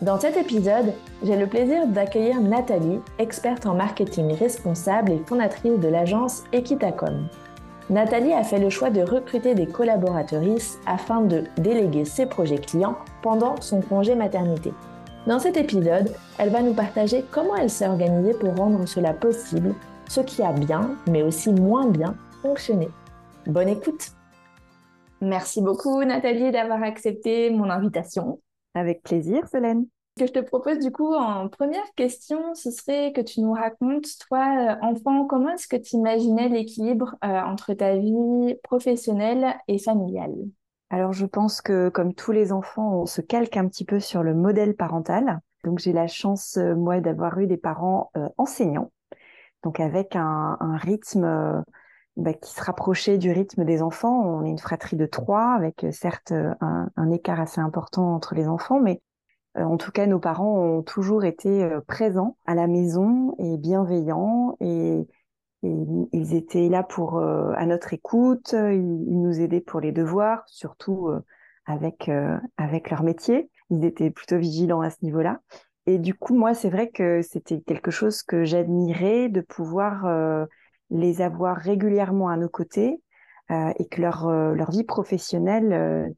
Dans cet épisode, j'ai le plaisir d'accueillir Nathalie, experte en marketing responsable et fondatrice de l'agence Equitacom. Nathalie a fait le choix de recruter des collaboratrices afin de déléguer ses projets clients pendant son congé maternité. Dans cet épisode, elle va nous partager comment elle s'est organisée pour rendre cela possible, ce qui a bien, mais aussi moins bien fonctionné. Bonne écoute Merci beaucoup Nathalie d'avoir accepté mon invitation. Avec plaisir, Solène. Ce que je te propose du coup en première question, ce serait que tu nous racontes, toi, euh, enfant, comment est-ce que tu imaginais l'équilibre euh, entre ta vie professionnelle et familiale? Alors, je pense que comme tous les enfants, on se calque un petit peu sur le modèle parental. Donc, j'ai la chance, euh, moi, d'avoir eu des parents enseignants, donc avec un, un rythme bah, qui se rapprochait du rythme des enfants. On est une fratrie de trois, avec certes un, un écart assez important entre les enfants, mais euh, en tout cas, nos parents ont toujours été euh, présents à la maison et bienveillants et, ils étaient là pour euh, à notre écoute. Ils, nous aidaient pour les devoirs, surtout avec avec leur métier. Ils étaient plutôt vigilants à ce niveau-là. Et du coup, moi, c'est vrai que c'était quelque chose que j'admirais de pouvoir les avoir régulièrement à nos côtés et que leur leur vie professionnelle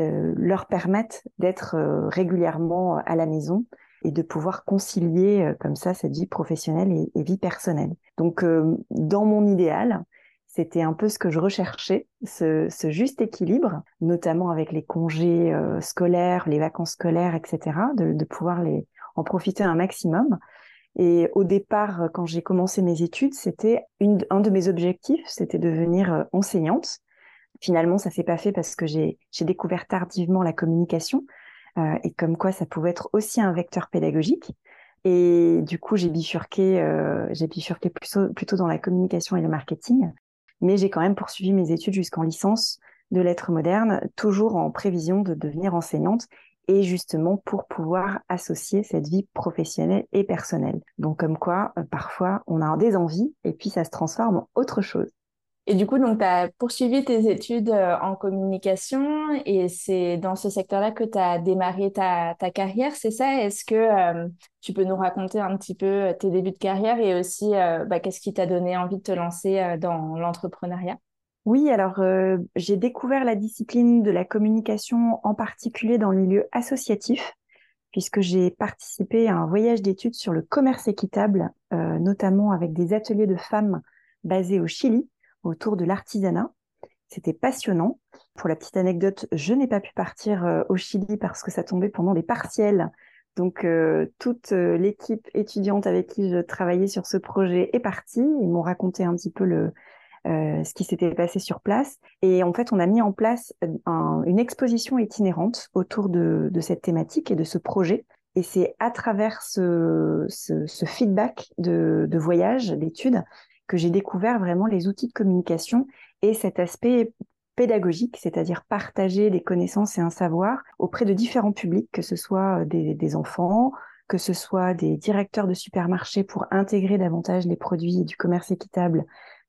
euh, leur permettent d'être euh, régulièrement à la maison et de pouvoir concilier euh, comme ça cette vie professionnelle et, vie personnelle. Donc, dans mon idéal, c'était un peu ce que je recherchais, ce, ce juste équilibre, notamment avec les congés scolaires, les vacances scolaires, etc., de, de, pouvoir les en profiter un maximum. Et au départ, quand j'ai commencé mes études, c'était un de mes objectifs, c'était devenir enseignante. Finalement, ça s'est pas fait parce que j'ai découvert tardivement la communication euh, et comme quoi ça pouvait être aussi un vecteur pédagogique. Et du coup, j'ai bifurqué, euh, bifurqué plutôt dans la communication et le marketing. Mais j'ai quand même poursuivi mes études jusqu'en licence de lettres modernes, toujours en prévision de devenir enseignante et justement pour pouvoir associer cette vie professionnelle et personnelle. Donc comme quoi, euh, parfois, on a des envies et puis ça se transforme en autre chose. Et du coup, donc, tu as poursuivi tes études euh, en communication et c'est dans ce secteur-là que tu as démarré ta, ta carrière, c'est ça? Est-ce que euh, tu peux nous raconter un petit peu tes débuts de carrière et aussi bah, qu'est-ce qui t'a donné envie de te lancer dans l'entrepreneuriat? Oui, alors j'ai découvert la discipline de la communication en particulier dans le milieu associatif puisque j'ai participé à un voyage d'études sur le commerce équitable, notamment avec des ateliers de femmes basés au Chili autour de l'artisanat. C'était passionnant. Pour la petite anecdote, je n'ai pas pu partir euh, au Chili parce que ça tombait pendant des partiels. Donc euh, toute euh, l'équipe étudiante avec qui je travaillais sur ce projet est partie. Ils m'ont raconté un petit peu le, ce qui s'était passé sur place. Et en fait, on a mis en place une exposition itinérante autour de, cette thématique et de ce projet. Et c'est à travers ce, feedback de, voyage, d'études, que j'ai découvert vraiment les outils de communication et cet aspect pédagogique, c'est-à-dire partager des connaissances et un savoir auprès de différents publics, que ce soit euh, des, enfants, que ce soit des directeurs de supermarchés pour intégrer davantage les produits du commerce équitable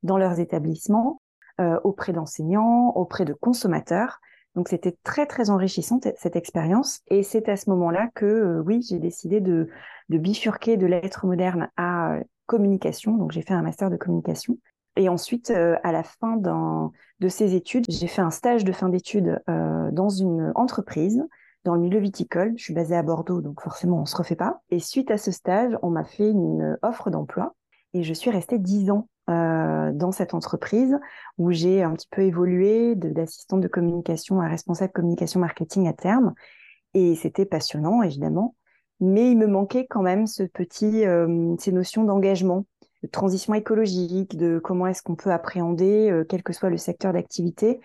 dans leurs établissements, euh, auprès d'enseignants, auprès de consommateurs. Donc c'était très très enrichissant cette expérience et c'est à ce moment-là que euh, oui j'ai décidé de, bifurquer de l'être moderne à communication. Donc, j'ai fait un master de communication. Et ensuite, euh, à la fin de ces études, j'ai fait un stage de fin d'études euh, dans une entreprise dans le milieu viticole. Je suis basée à Bordeaux, donc forcément, on se refait pas. Et suite à ce stage, on m'a fait une offre d'emploi et je suis restée dix ans euh, dans cette entreprise où j'ai un petit peu évolué d'assistante de, communication à responsable communication marketing à terme. Et c'était passionnant, évidemment. Mais il me manquait quand même ce petit, euh, ces notions d'engagement, de transition écologique, de comment est-ce qu'on peut appréhender, euh, quel que soit le secteur d'activité,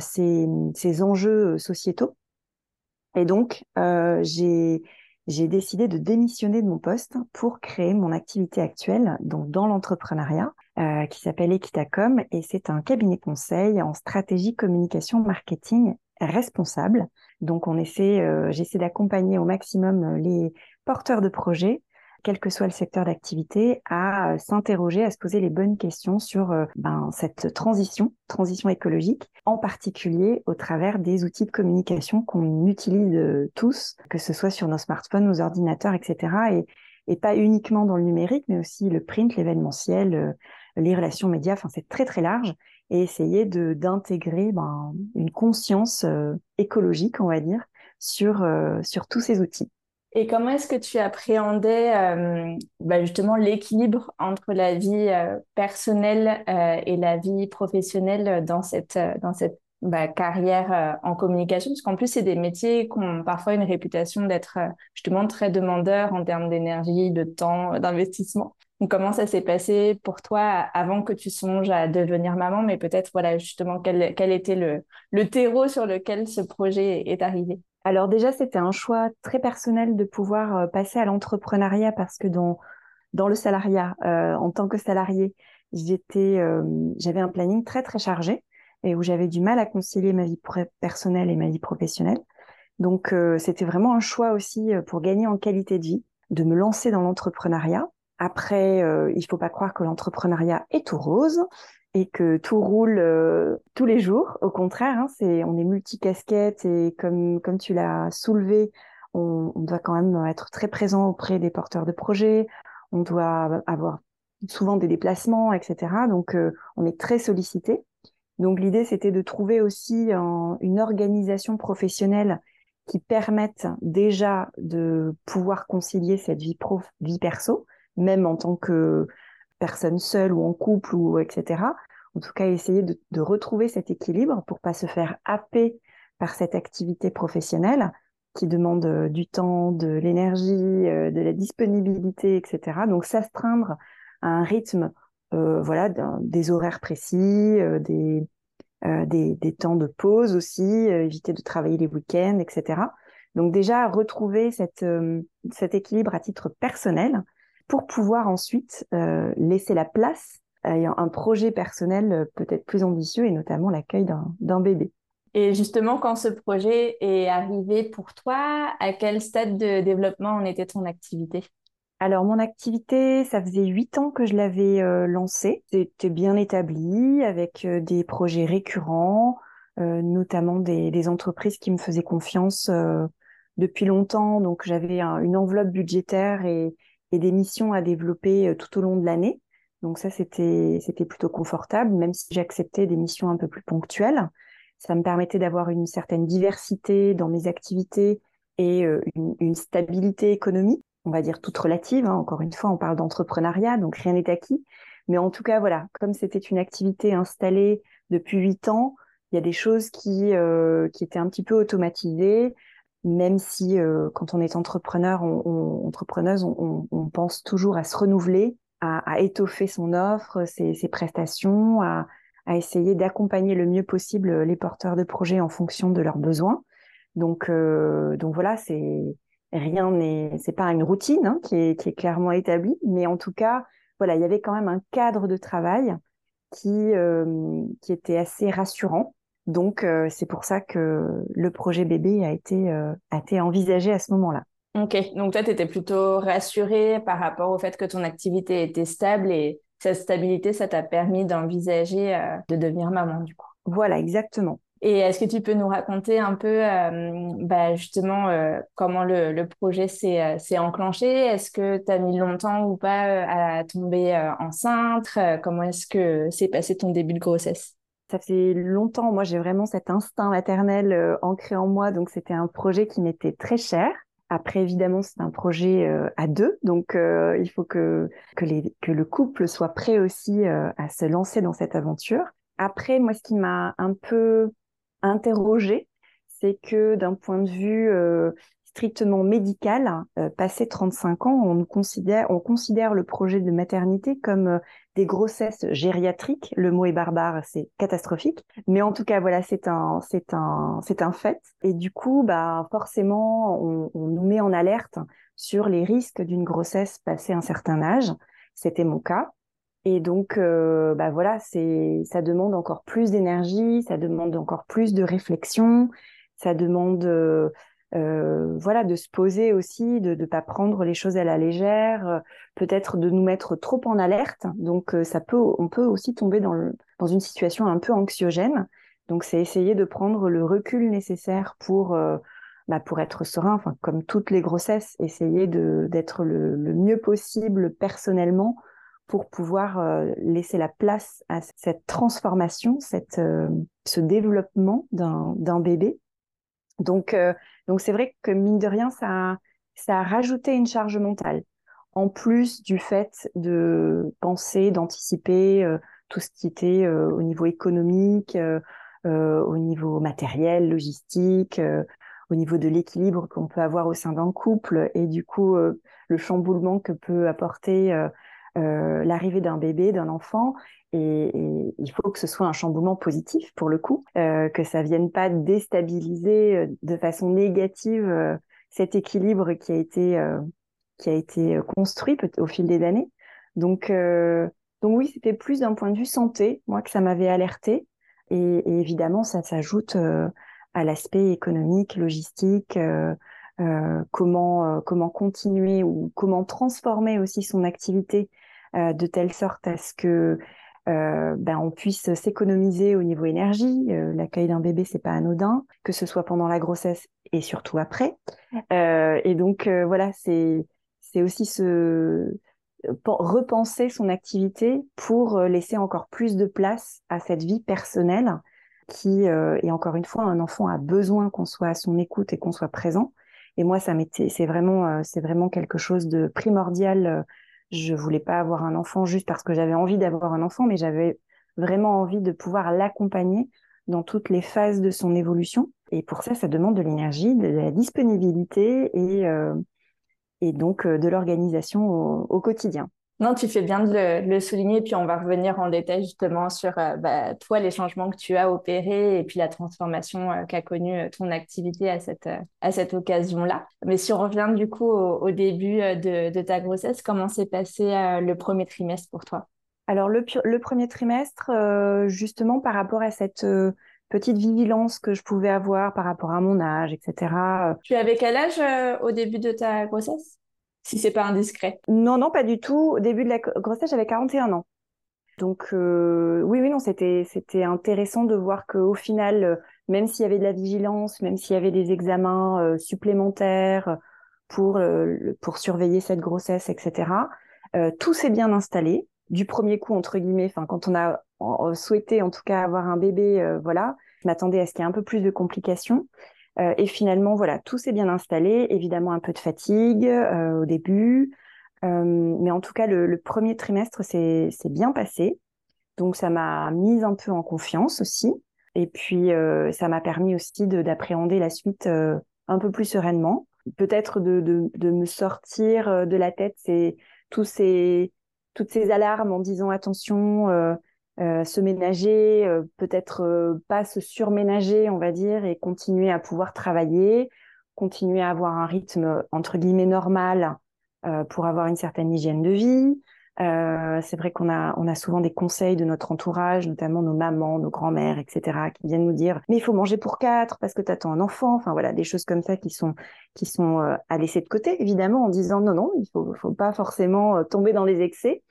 ces, ces enjeux sociétaux. Et donc, j'ai j'ai décidé de démissionner de mon poste pour créer mon activité actuelle donc dans l'entrepreneuriat euh, qui s'appelle Equitacom et c'est un cabinet conseil en stratégie communication marketing responsable. Donc on essaie, euh, j'essaie d'accompagner au maximum les porteurs de projets quel que soit le secteur d'activité, à euh, s'interroger, à se poser les bonnes questions sur euh, ben, cette transition, transition écologique, en particulier au travers des outils de communication qu'on utilise euh, tous, que ce soit sur nos smartphones, nos ordinateurs, etc. Et, et pas uniquement dans le numérique, mais aussi le print, l'événementiel, les relations médias. Enfin, c'est très très large. Et essayer de d'intégrer ben, une conscience écologique, on va dire, sur sur tous ces outils. Et comment est-ce que tu appréhendais euh, bah justement l'équilibre entre la vie euh, personnelle euh, et la vie professionnelle dans cette, dans cette bah, carrière en communication? Parce qu'en plus, c'est des métiers qui ont parfois une réputation d'être justement très demandeurs en termes d'énergie, de temps, d'investissement. Comment ça s'est passé pour toi avant que tu songes à devenir maman? Mais peut-être, voilà, justement, quel, quel était le, le terreau sur lequel ce projet est arrivé? Alors déjà, c'était un choix très personnel de pouvoir euh, passer à l'entrepreneuriat parce que dans, dans le salariat, euh, en tant que salarié, j'étais, euh, j'avais un planning très très chargé et où j'avais du mal à concilier ma vie personnelle et ma vie professionnelle. Donc c'était vraiment un choix aussi pour gagner en qualité de vie, de me lancer dans l'entrepreneuriat. Après, il faut pas croire que l'entrepreneuriat est tout rose et que tout roule euh, tous les jours. Au contraire, hein, c'est on est multicasquette et comme comme tu l'as soulevé, on, on, doit quand même être très présent auprès des porteurs de projets. On doit avoir souvent des déplacements, etc. Donc euh, on est très sollicité. Donc l'idée c'était de trouver aussi une organisation professionnelle qui permette déjà de pouvoir concilier cette vie pro, vie perso, même en tant que personne seule ou en couple ou etc. En tout cas, essayer de, retrouver cet équilibre pour pas se faire happer par cette activité professionnelle qui demande euh, du temps, de l'énergie, euh, de la disponibilité, etc. Donc s'astreindre à un rythme, euh, voilà, des horaires précis, des, des, des, temps de pause aussi, éviter de travailler les week-ends, etc. Donc déjà retrouver cette, cet équilibre à titre personnel pour pouvoir ensuite euh, laisser la place à un projet personnel euh, peut-être plus ambitieux et notamment l'accueil d'un bébé. Et justement, quand ce projet est arrivé pour toi, à quel stade de développement en était ton activité? Alors mon activité, ça faisait huit ans que je l'avais euh, lancée. C'était bien établi avec des projets récurrents, notamment des, des, entreprises qui me faisaient confiance depuis longtemps. Donc j'avais une enveloppe budgétaire et, et des missions à développer euh, tout au long de l'année. Donc ça, c'était plutôt confortable, même si j'acceptais des missions un peu plus ponctuelles. Ça me permettait d'avoir une certaine diversité dans mes activités et euh, une, une, stabilité économique, on va dire toute relative. Hein. Encore une fois, on parle d'entrepreneuriat, donc rien n'est acquis. Mais en tout cas, voilà, comme c'était une activité installée depuis huit ans, il y a des choses qui, euh, qui étaient un petit peu automatisées même si euh, quand on est entrepreneur, on, on entrepreneuse, on, on, pense toujours à se renouveler, à, à étoffer son offre, ses, ses prestations, à, à essayer d'accompagner le mieux possible les porteurs de projets en fonction de leurs besoins. Donc, euh, donc voilà, c'est rien n'est, c'est pas une routine hein, qui, est, qui est clairement établie, mais en tout cas, voilà, il y avait quand même un cadre de travail qui euh, qui était assez rassurant donc, euh, c'est pour ça que le projet bébé a été, euh, a été envisagé à ce moment-là. Ok, donc toi, tu étais plutôt rassurée par rapport au fait que ton activité était stable et cette stabilité, ça t'a permis d'envisager euh, de devenir maman, du coup. Voilà, exactement. Et est-ce que tu peux nous raconter un peu bah, justement comment le, le projet s'est enclenché? Est-ce que tu as mis longtemps ou pas à tomber enceinte? Comment est-ce que s'est passé ton début de grossesse? Ça fait longtemps, moi j'ai vraiment cet instinct maternel euh, ancré en moi, donc c'était un projet qui m'était très cher. Après, évidemment, c'est un projet euh, à deux, donc euh, il faut que, que le couple soit prêt aussi à se lancer dans cette aventure. Après, moi, ce qui m'a un peu interrogée, c'est que d'un point de vue strictement médical, euh, passé 35 ans, on considère, on considère le projet de maternité comme euh, des grossesses gériatriques. Le mot est barbare, c'est catastrophique. Mais en tout cas, voilà, c'est un, c'est un, c'est un fait. Et du coup, bah, forcément, on, nous met en alerte sur les risques d'une grossesse passé un certain âge. C'était mon cas. Et donc, euh, bah voilà, c'est, ça demande encore plus d'énergie, ça demande encore plus de réflexion, ça demande euh, euh, voilà, de se poser aussi, de ne pas prendre les choses à la légère, euh, peut-être de nous mettre trop en alerte. Donc, euh, ça peut, on peut aussi tomber dans, le, dans une situation un peu anxiogène. Donc, c'est essayer de prendre le recul nécessaire pour, bah, pour être serein, enfin, comme toutes les grossesses, essayer d'être le, le, mieux possible personnellement pour pouvoir laisser la place à cette transformation, cette, ce développement d'un bébé. Donc, donc c'est vrai que mine de rien, ça, a rajouté une charge mentale. En plus du fait de penser, d'anticiper euh, tout ce qui était euh, au niveau économique, euh, au niveau matériel, logistique, au niveau de l'équilibre qu'on peut avoir au sein d'un couple et du coup le chamboulement que peut apporter l'arrivée d'un bébé, d'un enfant et, il faut que ce soit un chamboulement positif pour le coup, euh, que ça vienne pas déstabiliser euh, de façon négative euh, cet équilibre qui a été euh, qui a été construit au fil des années. Donc donc oui, c'était plus d'un point de vue santé, moi que ça m'avait alerté. Et, et, évidemment, ça s'ajoute à l'aspect économique, logistique, comment comment continuer ou comment transformer aussi son activité de telle sorte à ce que euh, ben, on puisse s'économiser au niveau énergie. Euh, l'accueil d'un bébé, c'est pas anodin, que ce soit pendant la grossesse et surtout après. Euh, et donc voilà, c'est c'est aussi se repenser son activité pour laisser encore plus de place à cette vie personnelle qui et encore une fois un enfant a besoin qu'on soit à son écoute et qu'on soit présent et moi ça c'est vraiment c'est vraiment quelque chose de primordial je voulais pas avoir un enfant juste parce que j'avais envie d'avoir un enfant, mais j'avais vraiment envie de pouvoir l'accompagner dans toutes les phases de son évolution. Et pour ça, ça demande de l'énergie, de la disponibilité et, euh, et donc euh, de l'organisation au, quotidien. Non, tu fais bien de le, souligner, puis on va revenir en détail justement sur euh, bah, toi, les changements que tu as opérés et puis la transformation euh, qu'a connue euh, ton activité à cette, à cette occasion-là. Mais si on revient du coup au, début de, de, ta grossesse, comment s'est passé le premier trimestre pour toi? Alors le, le, premier trimestre, justement par rapport à cette petite vigilance que je pouvais avoir par rapport à mon âge, etc. Tu avais quel âge au début de ta grossesse? Si c'est pas indiscret. Non, non, pas du tout. Au début de la grossesse, j'avais 41 ans. Donc euh, oui, oui, non, c'était intéressant de voir qu'au final, euh, même s'il y avait de la vigilance, même s'il y avait des examens euh, supplémentaires pour pour surveiller cette grossesse, etc. tout s'est bien installé du premier coup entre guillemets. Enfin, quand on a souhaité en tout cas avoir un bébé, voilà, je m'attendais à ce qu'il y ait un peu plus de complications. Euh, et finalement, voilà, tout s'est bien installé. Évidemment, un peu de fatigue euh, au début. Euh, mais en tout cas, le, premier trimestre s'est bien passé. Donc, ça m'a mise un peu en confiance aussi. Et puis, ça m'a permis aussi d'appréhender la suite un peu plus sereinement. Peut-être de, me sortir de la tête tous ces, toutes ces alarmes en disant attention, euh, se ménager, euh, peut-être euh, pas se surménager, on va dire, et continuer à pouvoir travailler, continuer à avoir un rythme entre guillemets normal pour avoir une certaine hygiène de vie. c'est vrai qu'on a, on a souvent des conseils de notre entourage, notamment nos mamans, nos grands-mères, etc., qui viennent nous dire mais il faut manger pour quatre parce que tu attends un enfant. Enfin voilà, des choses comme ça qui sont qui sont à laisser de côté, évidemment, en disant non non, il faut, faut pas forcément tomber dans les excès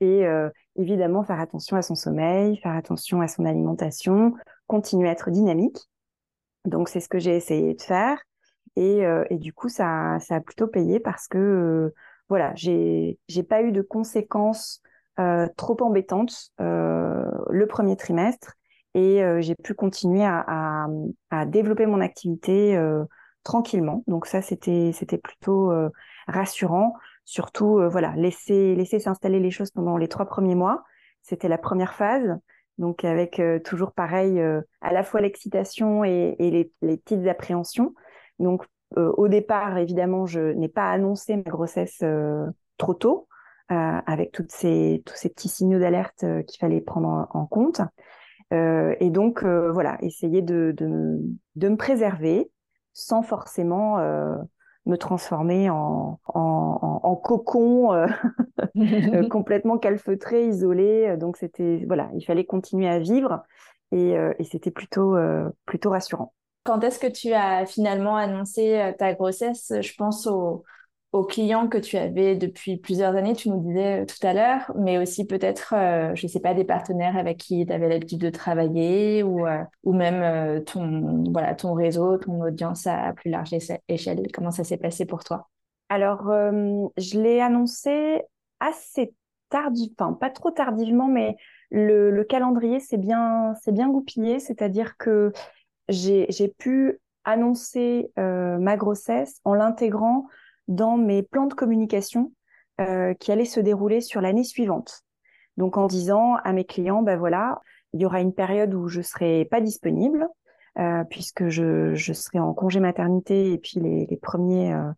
et euh, évidemment faire attention à son sommeil, faire attention à son alimentation, continuer à être dynamique. Donc c'est ce que j'ai essayé de faire et, euh, et du coup ça, ça a plutôt payé parce que euh, voilà j'ai j'ai pas eu de conséquences trop embêtantes le premier trimestre et j'ai pu continuer à, à, développer mon activité tranquillement. Donc ça, c'était c'était plutôt rassurant. Surtout, voilà, laisser laisser s'installer les choses pendant les trois premiers mois. C'était la première phase. Donc avec toujours pareil, à la fois l'excitation et, et les, les, petites appréhensions. Donc au départ, évidemment, je n'ai pas annoncé ma grossesse trop tôt. Euh, avec toutes ces, tous ces petits signaux d'alerte euh, qu'il fallait prendre en, compte. Euh, et donc, voilà, essayer de, de, de, me préserver sans forcément me transformer en, en, en cocon complètement calfeutré, isolé. Donc, c'était, voilà, il fallait continuer à vivre et, et c'était plutôt, plutôt rassurant. Quand est-ce que tu as finalement annoncé ta grossesse? Je pense au, aux clients que tu avais depuis plusieurs années, tu nous disais euh, tout à l'heure, mais aussi peut-être, euh, je ne sais pas, des partenaires avec qui tu avais l'habitude de travailler ou, euh, ou même ton, voilà, ton réseau, ton audience à plus large échelle. Comment ça s'est passé pour toi? Alors, je l'ai annoncé assez tardivement, pas trop tardivement, mais le, le calendrier s'est bien, bien goupillé, c'est-à-dire que j'ai pu annoncer ma grossesse en l'intégrant dans mes plans de communication euh, qui allaient se dérouler sur l'année suivante. Donc en disant à mes clients, ben voilà, il y aura une période où je serai pas disponible euh, puisque je, je, serai en congé maternité et puis les, les premiers euh,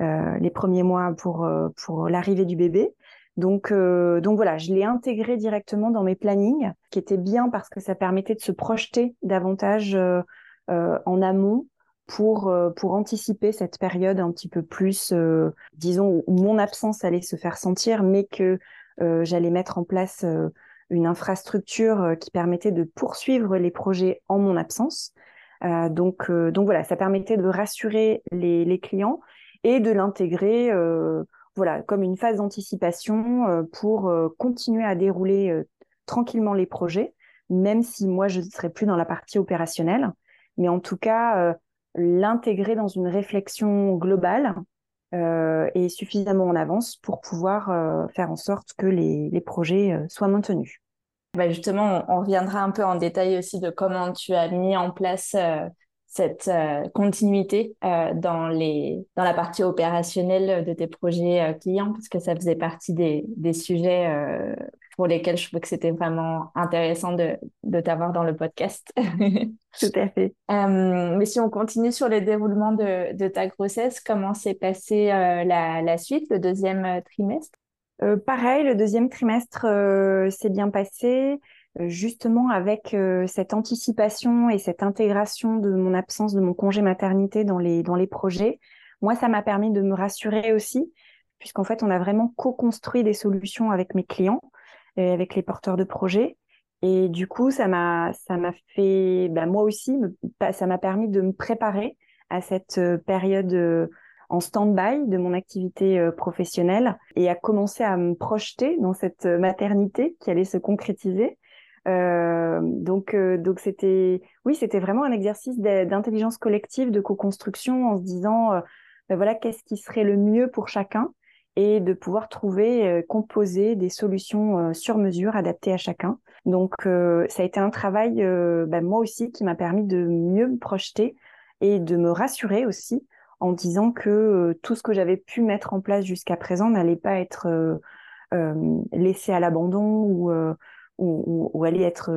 euh les premiers mois pour euh, pour l'arrivée du bébé. Donc euh, donc voilà, je l'ai intégré directement dans mes plannings, qui était bien parce que ça permettait de se projeter davantage en amont pour, euh, pour anticiper cette période un petit peu plus, euh, disons, où mon absence allait se faire sentir, mais que euh, j'allais mettre en place une infrastructure qui permettait de poursuivre les projets en mon absence. donc, donc voilà, ça permettait de rassurer les, les clients et de l'intégrer voilà, comme une phase d'anticipation pour continuer à dérouler tranquillement les projets, même si moi je ne serai plus dans la partie opérationnelle. Mais en tout cas, l'intégrer dans une réflexion globale euh, et suffisamment en avance pour pouvoir euh, faire en sorte que les, les projets euh, soient maintenus. Bah justement, on, reviendra un peu en détail aussi de comment tu as mis en place cette continuité dans, les, dans la partie opérationnelle de tes projets clients, parce que ça faisait partie des, des sujets pour lesquels je trouvais que c'était vraiment intéressant de, de t'avoir dans le podcast. Tout à fait. Euh, mais si on continue sur le déroulement de, de ta grossesse, comment s'est passé euh, la, la, suite, le deuxième euh, trimestre? Pareil, le deuxième trimestre s'est bien passé, justement avec cette anticipation et cette intégration de mon absence de mon congé maternité dans les, dans les projets. Moi, ça m'a permis de me rassurer aussi, puisqu'en fait, on a vraiment co-construit des solutions avec mes clients avec les porteurs de projets. Et du coup, ça m'a, ça m'a fait, bah, moi aussi, ça m'a permis de me préparer à cette euh, période euh, en stand-by de mon activité euh, professionnelle et à commencer à me projeter dans cette maternité qui allait se concrétiser. Euh, donc, donc c'était, oui, c'était vraiment un exercice d'intelligence collective, de co-construction, en se disant, ben voilà, qu'est-ce qui serait le mieux pour chacun et de pouvoir trouver, euh, composer des solutions euh, sur mesure adaptées à chacun. Donc euh, ça a été un travail, ben, moi aussi, qui m'a permis de mieux me projeter et de me rassurer aussi en disant que tout ce que j'avais pu mettre en place jusqu'à présent n'allait pas être laissé à l'abandon ou, ou, allait être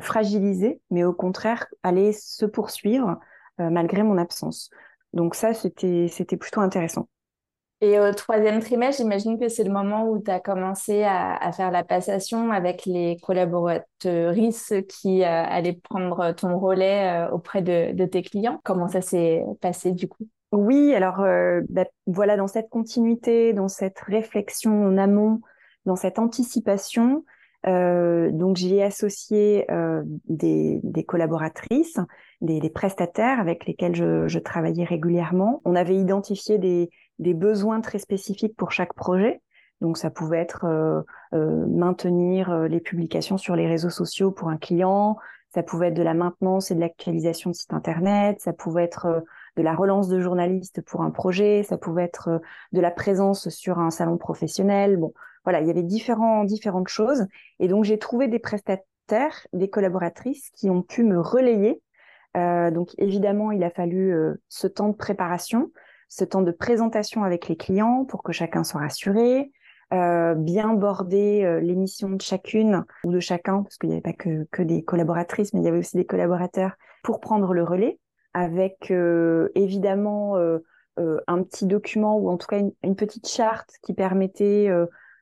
fragilisé, mais au contraire allait se poursuivre malgré mon absence. Donc ça, c'était plutôt intéressant. Et au troisième trimestre, j'imagine que c'est le moment où tu as commencé à, faire la passation avec les collaboratrices qui euh, allaient prendre ton relais euh, auprès de, tes clients. Comment ça s'est passé du coup? Oui, alors euh, bah, voilà, dans cette continuité, dans cette réflexion en amont, dans cette anticipation, donc j'y ai associé des, collaboratrices, des, prestataires avec lesquels je, je travaillais régulièrement. On avait identifié des des besoins très spécifiques pour chaque projet. Donc ça pouvait être euh, euh, maintenir euh, les publications sur les réseaux sociaux pour un client, ça pouvait être de la maintenance et de l'actualisation de site internet, ça pouvait être de la relance de journalistes pour un projet, ça pouvait être de la présence sur un salon professionnel. Bon, voilà, il y avait différents, différentes choses. Et donc j'ai trouvé des, collaborateurs, des collaboratrices qui ont pu me relayer. donc évidemment, il a fallu ce temps de préparation, ce temps de présentation avec les clients pour que chacun soit rassuré, euh, bien border euh, l'émission de chacune ou de chacun, parce qu'il n'y avait pas que, que, des collaboratrices, mais il y avait aussi des collaborateurs pour prendre le relais, avec euh, évidemment euh, un petit document ou en tout cas une, petite charte qui permettait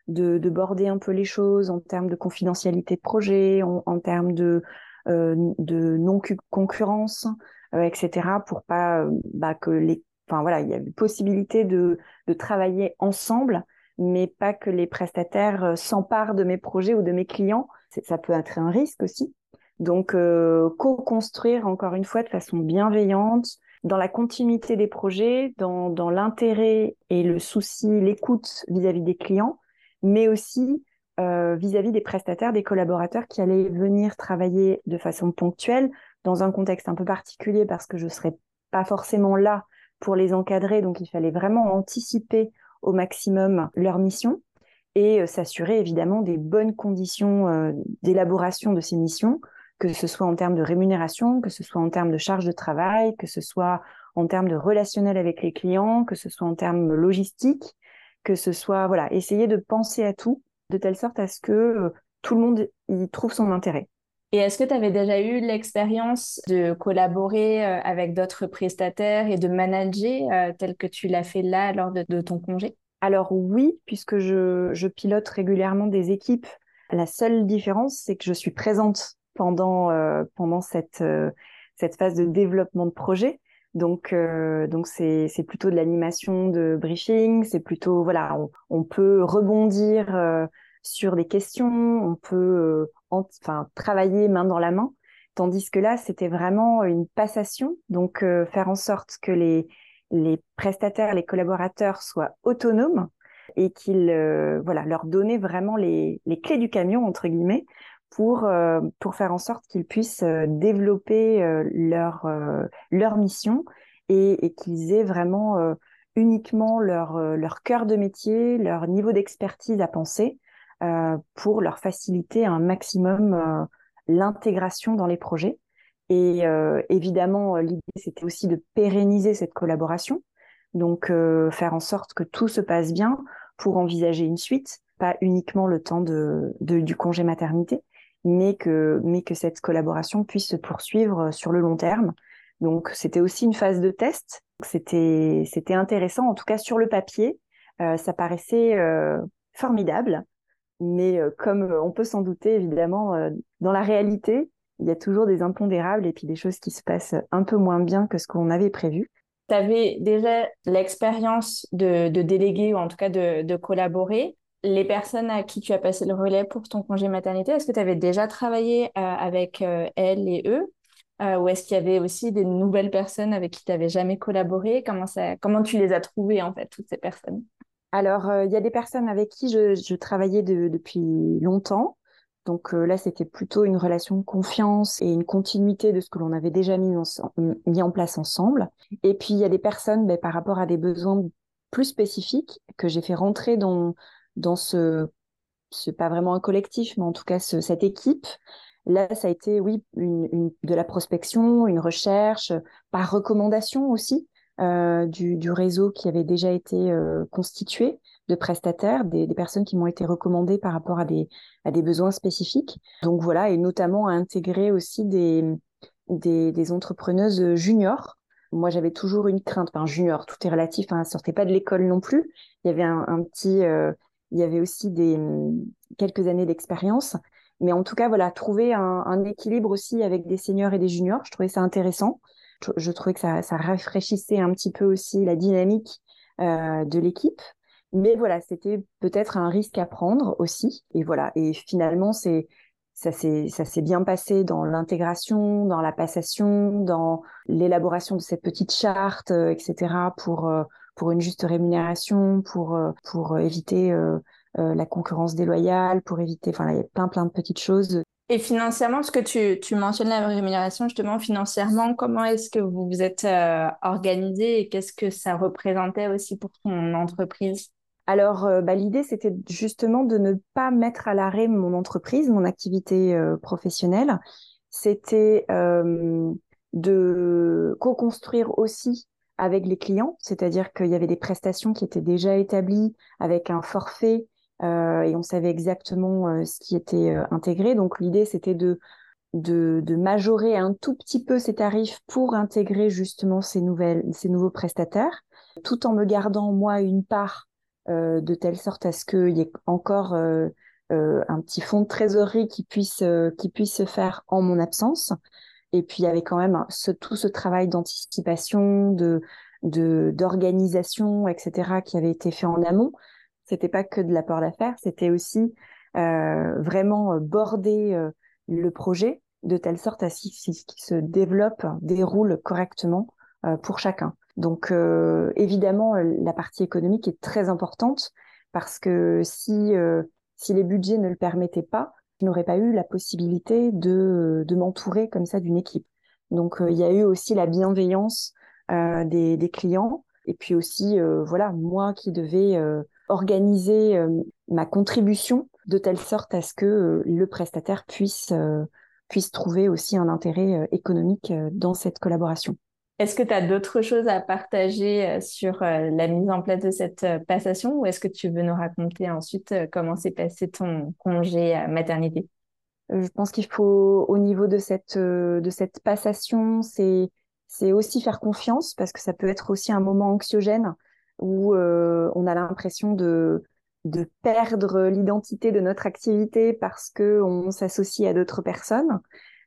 de, de, border un peu les choses en termes de confidentialité de projet, en, en termes de, de non-concurrence, etc., pour pas bah, que les... Enfin voilà, il y avait possibilité de, travailler ensemble mais pas que les prestataires euh, s'emparent de mes projets ou de mes clients. Ça peut être un risque aussi. Donc, euh, co-construire encore une fois de façon bienveillante, dans la continuité des projets, dans, dans l'intérêt et le souci, l'écoute vis-à-vis des clients, mais aussi euh, vis-à-vis des prestataires, des collaborateurs qui allaient venir travailler de façon ponctuelle dans un contexte un peu particulier parce que je ne serais pas forcément là pour les encadrer. Donc, il fallait vraiment anticiper au maximum leur mission et euh, s'assurer évidemment des bonnes conditions euh, d'élaboration de ces missions, que ce soit en termes de rémunération, que ce soit en termes de charge de travail, que ce soit en termes de relationnel avec les clients, que ce soit en termes logistiques, que ce soit voilà, essayer de penser à tout de telle sorte à ce que euh, tout le monde y trouve son intérêt. Et est-ce que tu avais déjà eu l'expérience de collaborer euh, avec d'autres prestataires et de manager euh, tel que tu l'as fait là lors de, ton congé? Alors oui, puisque je, pilote régulièrement des équipes. La seule différence, c'est que je suis présente pendant, euh, pendant cette, cette phase de développement de projet. Donc, donc c'est, c'est plutôt de l'animation de briefing, c'est plutôt, voilà, on, on peut rebondir sur des questions, on peut enfin travailler main dans la main, tandis que là c'était vraiment une passation, donc euh, faire en sorte que les les prestataires, les collaborateurs soient autonomes et qu'ils euh, voilà leur donner vraiment les, les clés du camion entre guillemets pour euh, pour faire en sorte qu'ils puissent développer leur leur mission et, et qu'ils aient vraiment uniquement leur leur cœur de métier, leur niveau d'expertise à penser. euh, pour leur faciliter un maximum euh, l'intégration dans les projets. Et euh, évidemment, l'idée, c'était aussi de pérenniser cette collaboration, donc faire en sorte que tout se passe bien pour envisager une suite, pas uniquement le temps de, du congé maternité, mais que, mais que cette collaboration puisse se poursuivre sur le long terme. Donc, c'était aussi une phase de test. C'était intéressant, en tout cas sur le papier, ça paraissait formidable. Mais euh, comme euh, on peut s'en douter, évidemment, euh, dans la réalité, il y a toujours des impondérables et puis des choses qui se passent un peu moins bien que ce qu'on avait prévu. Tu avais déjà l'expérience de, déléguer ou en tout cas de, de, collaborer. Les personnes à qui tu as passé le relais pour ton congé maternité, est-ce que tu avais déjà travaillé avec elles et eux? Ou est-ce qu'il y avait aussi des nouvelles personnes avec qui tu n'avais jamais collaboré? Comment, ça, comment tu les as trouvées, en fait, toutes ces personnes? Alors, euh, il y a des personnes avec qui je, travaillais depuis longtemps. Donc euh, là, c'était plutôt une relation de confiance et une continuité de ce que l'on avait déjà mis en, place ensemble. Et puis, il y a des personnes ben, par rapport à des besoins plus spécifiques que j'ai fait rentrer dans, dans ce, c'est pas vraiment un collectif, mais en tout cas cette équipe. Là, ça a été, oui, de la prospection, une recherche, par recommandation aussi. Euh, du, réseau qui avait déjà été euh, constitué de prestataires, des, personnes qui m'ont été recommandées par rapport à des, besoins spécifiques. Donc voilà, et notamment à intégrer aussi des, entrepreneuses juniors. Moi, j'avais toujours une crainte, enfin junior, tout est relatif, hein, sortait pas de l'école non plus. Il y avait un, petit, euh, il y avait aussi des quelques années d'expérience. Mais en tout cas, voilà, trouver un équilibre aussi avec des seniors et des juniors, je trouvais ça intéressant je trouvais que ça, rafraîchissait un petit peu aussi la dynamique euh, de l'équipe. Mais voilà, c'était peut-être un risque à prendre aussi. Et voilà. Et finalement, c'est ça ça s'est bien passé dans l'intégration, dans la passation, dans l'élaboration de cette petite charte, euh, etc. pour euh, pour une juste rémunération, pour pour éviter la concurrence déloyale, pour éviter, enfin, il y a plein plein de petites choses et financièrement, parce que tu, tu mentionnes la rémunération, justement, financièrement, comment est-ce que vous vous êtes euh, organisé et qu'est-ce que ça représentait aussi pour ton entreprise? Alors, bah, l'idée, c'était justement de ne pas mettre à l'arrêt mon entreprise, mon activité professionnelle. C'était de co-construire aussi avec les clients, c'est-à-dire qu'il y avait des prestations qui étaient déjà établies avec un forfait euh, et on savait exactement euh, ce qui était euh, intégré. Donc l'idée c'était de, de, majorer un tout petit peu ces tarifs pour intégrer justement ces nouvelles ces nouveaux prestataires, tout en me gardant moi une part de telle sorte à ce qu'il y ait encore un petit fonds de trésorerie qui puisse qui puisse se faire en mon absence. Et puis il y avait quand même ce, tout ce travail d'anticipation, de d'organisation, etc., qui avait été fait en amont. C'était pas que de l'apport d'affaires, c'était aussi euh, vraiment euh, border euh, le projet de telle sorte à ce qu'il se développe, déroule correctement pour chacun. Donc évidemment, la partie économique est très importante parce que si si les budgets ne le permettaient pas, je n'aurais pas eu la possibilité de, de m'entourer comme ça d'une équipe. Donc il y a eu aussi la bienveillance des, des, clients et puis aussi voilà moi qui devais organiser euh, ma contribution de telle sorte à ce que euh, le prestataire puisse, euh, puisse trouver aussi un intérêt économique dans cette collaboration. Est-ce que tu as d'autres choses à partager sur la mise en place de cette passation ou est-ce que tu veux nous raconter ensuite comment s'est passé ton congé maternité? Je pense qu'il faut, au niveau de cette, de cette passation, c'est, c'est aussi faire confiance parce que ça peut être aussi un moment anxiogène où euh, on a l'impression de, de perdre l'identité de notre activité parce que on s'associe à d'autres personnes.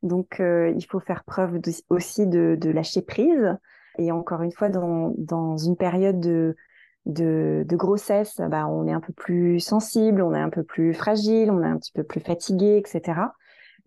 Donc, euh, il faut faire preuve aussi de, de, lâcher prise. Et encore une fois, dans, dans une période de, de, de, grossesse, bah, on est un peu plus sensible, on est un peu plus fragile, on est un petit peu plus fatigué, etc.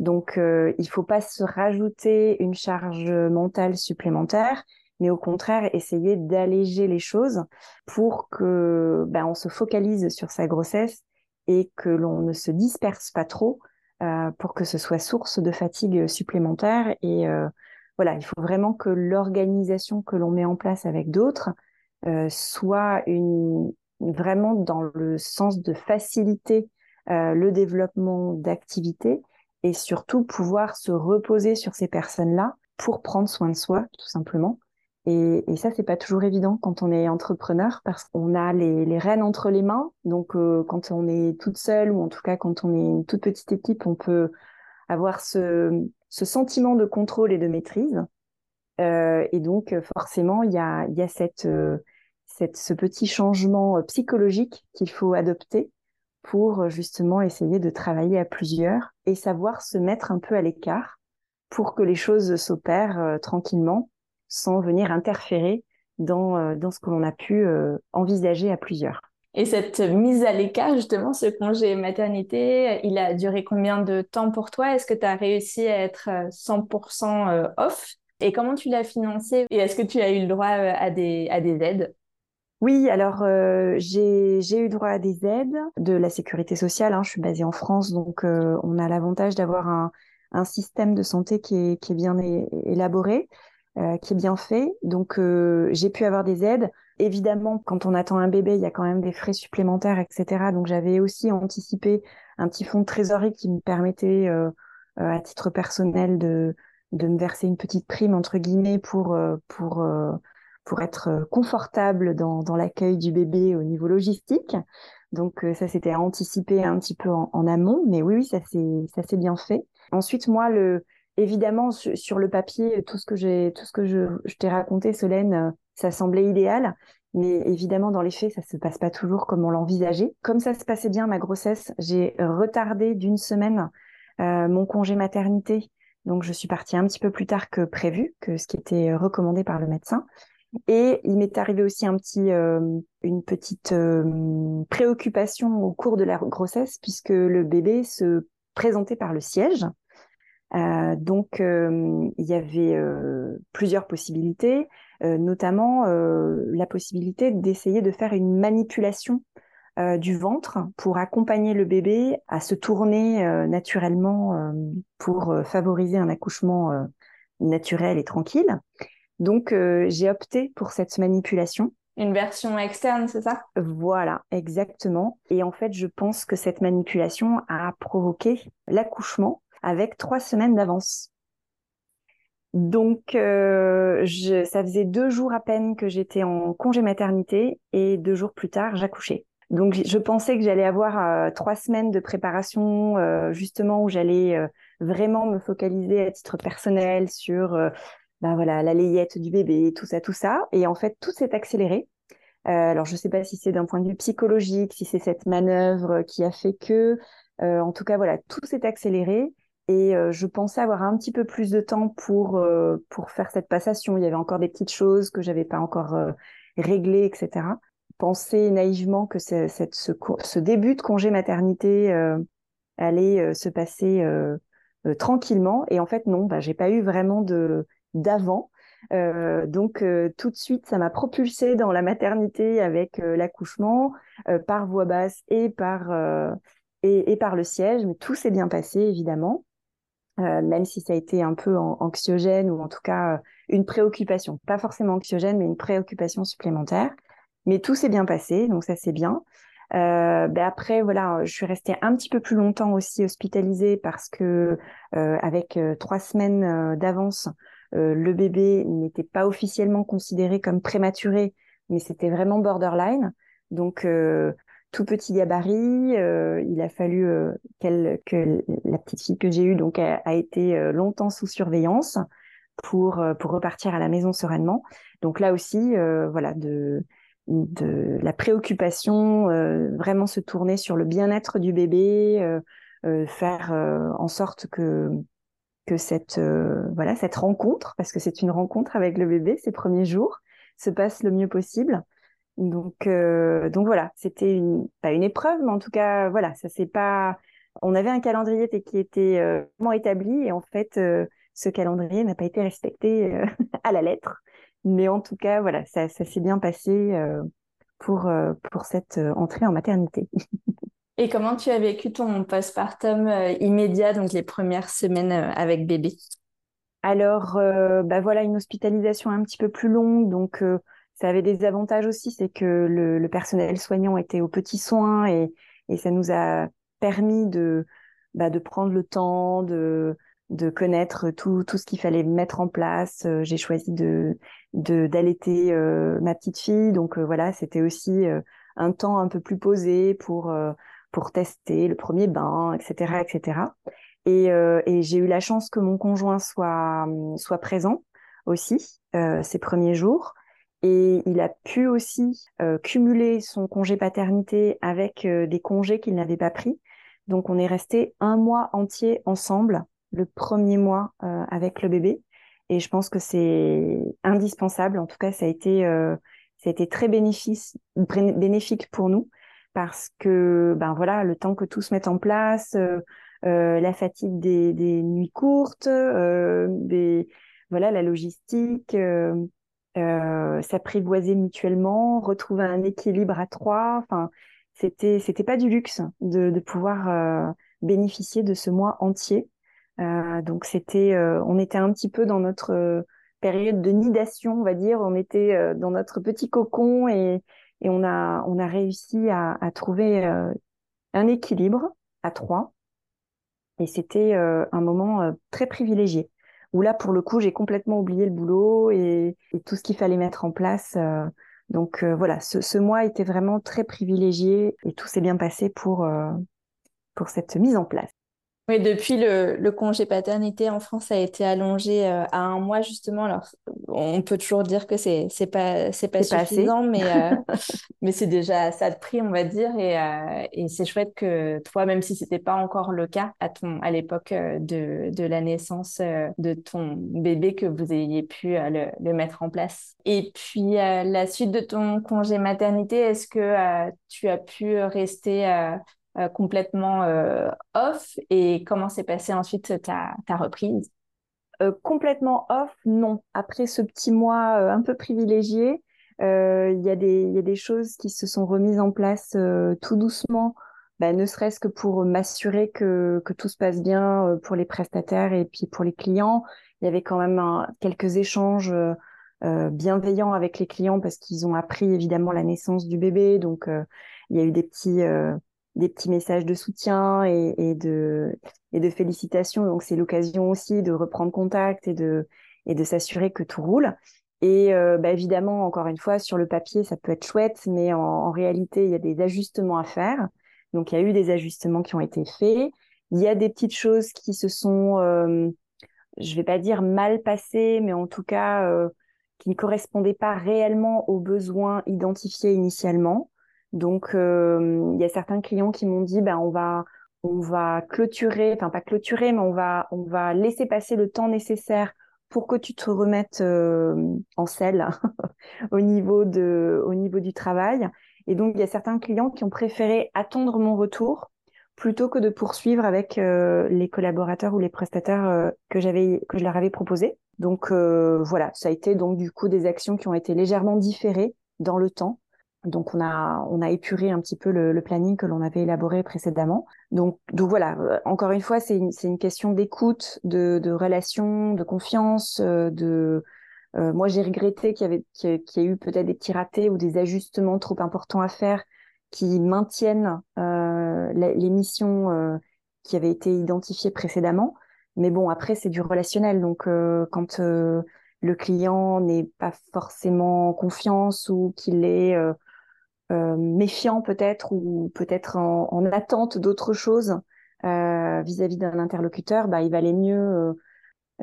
Donc, euh, il faut pas se rajouter une charge mentale supplémentaire mais au contraire essayer d'alléger les choses pour que ben, on se focalise sur sa grossesse et que l'on ne se disperse pas trop euh, pour que ce soit source de fatigue supplémentaire. Et euh, voilà, il faut vraiment que l'organisation que l'on met en place avec d'autres euh, soit une, vraiment dans le sens de faciliter le développement d'activités et surtout pouvoir se reposer sur ces personnes-là pour prendre soin de soi, tout simplement, et, ça, c'est pas toujours évident quand on est entrepreneur parce qu'on a les, rênes entre les mains. Donc, euh, quand on est toute seule ou en tout cas quand on est une toute petite équipe, on peut avoir ce, sentiment de contrôle et de maîtrise. Euh, et donc, forcément, il y a, euh, ce petit changement psychologique qu'il faut adopter pour justement essayer de travailler à plusieurs et savoir se mettre un peu à l'écart pour que les choses s'opèrent tranquillement sans venir interférer dans, euh, dans ce que l'on a pu euh, envisager à plusieurs. Et cette mise à l'écart, justement, ce congé maternité, il a duré combien de temps pour toi? Est-ce que tu as réussi à être 100% euh, off? Et comment tu l'as financé? Et est-ce que tu as eu le droit à des, à des aides? Oui, alors euh, j'ai eu droit à des aides de la sécurité sociale. Hein. Je suis basée en France, donc euh, on a l'avantage d'avoir un, un, système de santé qui est, qui est bien élaboré. Euh, qui est bien fait. Donc, euh, j'ai pu avoir des aides. Évidemment, quand on attend un bébé, il y a quand même des frais supplémentaires, etc. Donc, j'avais aussi anticipé un petit fonds de trésorerie qui me permettait, euh, à titre personnel, de, de me verser une petite prime, entre guillemets, pour, pour, pour être confortable dans, dans l'accueil du bébé au niveau logistique. Donc, ça, c'était anticipé un petit peu en, amont. Mais oui, oui, ça s'est bien fait. Ensuite, moi, le, évidemment, sur, le papier, tout ce que je, t'ai raconté, Solène, euh, ça semblait idéal. Mais évidemment, dans les faits, ça se passe pas toujours comme on l'envisageait. Comme ça se passait bien ma grossesse, j'ai retardé d'une semaine euh, mon congé maternité. Donc, je suis partie un petit peu plus tard que prévu, que ce qui était recommandé par le médecin. Et il m'est arrivé aussi un petit, euh, une petite préoccupation au cours de la grossesse, puisque le bébé se présentait par le siège. Euh, donc, euh, il y avait euh, plusieurs possibilités, notamment la possibilité d'essayer de faire une manipulation du ventre pour accompagner le bébé à se tourner naturellement pour favoriser un accouchement naturel et tranquille. Donc, j'ai opté pour cette manipulation. Une version externe, c'est ça? Voilà, exactement. Et en fait, je pense que cette manipulation a provoqué l'accouchement avec trois semaines d'avance. Donc, euh, je, ça faisait deux jours à peine que j'étais en congé maternité et deux jours plus tard, j'accouchais. Donc, je pensais que j'allais avoir euh, trois semaines de préparation, euh, justement, où j'allais vraiment me focaliser à titre personnel sur bah voilà, la layette du bébé, tout ça, tout ça. Et en fait, tout s'est accéléré. alors, je ne sais pas si c'est d'un point de vue psychologique, si c'est cette manœuvre qui a fait que, en tout cas, voilà, tout s'est accéléré. Et euh, je pensais avoir un petit peu plus de temps pour, euh, pour faire cette passation. Il y avait encore des petites choses que j'avais pas encore euh, réglées, etc. Penser naïvement que cette, ce, début de congé maternité allait se passer tranquillement. Et en fait, non, bah, j'ai pas eu vraiment d'avant. donc tout de suite, ça m'a propulsée dans la maternité avec l'accouchement par voix basse et par et, par le siège, mais tout s'est bien passé évidemment. Euh, même si ça a été un peu anxiogène ou en tout cas euh, une préoccupation, pas forcément anxiogène, mais une préoccupation supplémentaire. Mais tout s'est bien passé, donc ça c'est bien. Euh, ben après, voilà, je suis restée un petit peu plus longtemps aussi hospitalisée parce que avec trois semaines d'avance, le bébé n'était pas officiellement considéré comme prématuré, mais c'était vraiment borderline. Donc tout petit gabarit. Euh, il a fallu euh, que la petite fille que j'ai eue donc a, été euh, longtemps sous surveillance pour pour repartir à la maison sereinement. Donc là aussi, voilà de de la préoccupation, vraiment se tourner sur le bien-être du bébé, faire en sorte que que cette voilà cette rencontre, parce que c'est une rencontre avec le bébé ces premiers jours, se passe le mieux possible. Donc, euh, donc voilà, c'était une, pas une épreuve, mais en tout cas, voilà, ça c'est pas. On avait un calendrier qui était euh, vraiment établi et en fait, euh, ce calendrier n'a pas été respecté à la lettre. Mais en tout cas, voilà, ça, ça s'est bien passé pour pour cette entrée en maternité. et comment tu as vécu ton postpartum immédiat, donc les premières semaines avec bébé? Alors, bah voilà, une hospitalisation un petit peu plus longue, donc ça avait des avantages aussi, c'est que le, personnel soignant était aux petits soins et, ça nous a permis de, bah, prendre le temps, de, connaître tout, tout ce qu'il fallait mettre en place. Euh, j'ai choisi de d'allaiter euh, ma petite fille, donc euh, voilà, c'était aussi un temps un peu plus posé pour pour tester le premier bain, etc., etc. Et, et j'ai eu la chance que mon conjoint soit soit présent aussi ces premiers jours. Et il a pu aussi euh, cumuler son congé paternité avec euh, des congés qu'il n'avait pas pris. Donc on est resté un mois entier ensemble, le premier mois euh, avec le bébé. Et je pense que c'est indispensable. En tout cas, ça a été, ça a été très bénéfice, bénéfique pour nous parce que ben voilà, le temps que tout se mette en place, la fatigue des, des nuits courtes, des voilà la logistique euh, s'apprivoiser mutuellement, retrouver un équilibre à trois. Enfin, c'était c'était pas du luxe de, pouvoir euh, bénéficier de ce mois entier. Euh, donc c'était, on était un petit peu dans notre période de nidation, on va dire. On était dans notre petit cocon et, on a on a réussi à trouver un équilibre à trois. Et c'était un moment très privilégié où là, pour le coup, j'ai complètement oublié le boulot et, tout ce qu'il fallait mettre en place. Euh, donc euh, voilà, ce, ce, mois était vraiment très privilégié et tout s'est bien passé pour, euh, pour cette mise en place. Oui, depuis le, le, congé paternité en France a été allongé euh, à un mois justement. Alors, on peut toujours dire que c'est c'est pas c'est pas suffisant, mais euh, mais c'est déjà ça de prix, on va dire. Et, euh, et c'est chouette que toi, même si c'était pas encore le cas à ton à l'époque de de la naissance de ton bébé, que vous ayez pu le, le mettre en place. Et puis la suite de ton congé maternité, est-ce que tu as pu rester euh, complètement euh, off et comment s'est passée ensuite ta, ta reprise? Euh, Complètement off, non. Après ce petit mois un peu privilégié, il y, a des, y a des choses qui se sont remises en place tout doucement, bah, ne serait-ce que pour m'assurer que, que tout se passe bien pour les prestataires et puis pour les clients. Il y avait quand même quelques échanges bienveillants avec les clients parce qu'ils ont appris évidemment la naissance du bébé. Donc, il y a eu des petits, des petits messages de soutien et, de, et de félicitations. Donc, c'est l'occasion aussi de reprendre contact et de, et de s'assurer que tout roule. Et euh, bah, évidemment, encore une fois, sur le papier, ça peut être chouette, mais en, réalité, il y a des ajustements à faire. Donc, il y a eu des ajustements qui ont été faits. Il y a des petites choses qui se sont, euh, je vais pas dire mal passées, mais en tout cas, euh, qui ne correspondaient pas réellement aux besoins identifiés initialement. Donc, euh, il y a certains clients qui m'ont dit, ben, on va, on va clôturer, enfin pas clôturer, mais on va, on va laisser passer le temps nécessaire pour que tu te remettes euh, en selle au niveau de au niveau du travail. Et donc il y a certains clients qui ont préféré attendre mon retour plutôt que de poursuivre avec euh, les collaborateurs ou les prestataires que j'avais que je leur avais proposé. Donc voilà, ça a été donc du coup des actions qui ont été légèrement différées dans le temps donc on a on a épuré un petit peu le, le planning que l'on avait élaboré précédemment. Donc donc voilà, euh, encore une fois c'est une c'est une question d'écoute, de de relation, de confiance, euh, de euh, moi j'ai regretté qu'il y avait qu'il y, ait eu peut-être des petits ratés ou des ajustements trop importants à faire qui maintiennent euh, les missions qui avaient été identifiées précédemment. Mais bon après c'est du relationnel donc quand le client n'est pas forcément confiance ou qu'il est euh, méfiant peut-être ou peut-être en, attente d'autre chose euh, vis-à-vis d'un interlocuteur, bah, il valait mieux euh,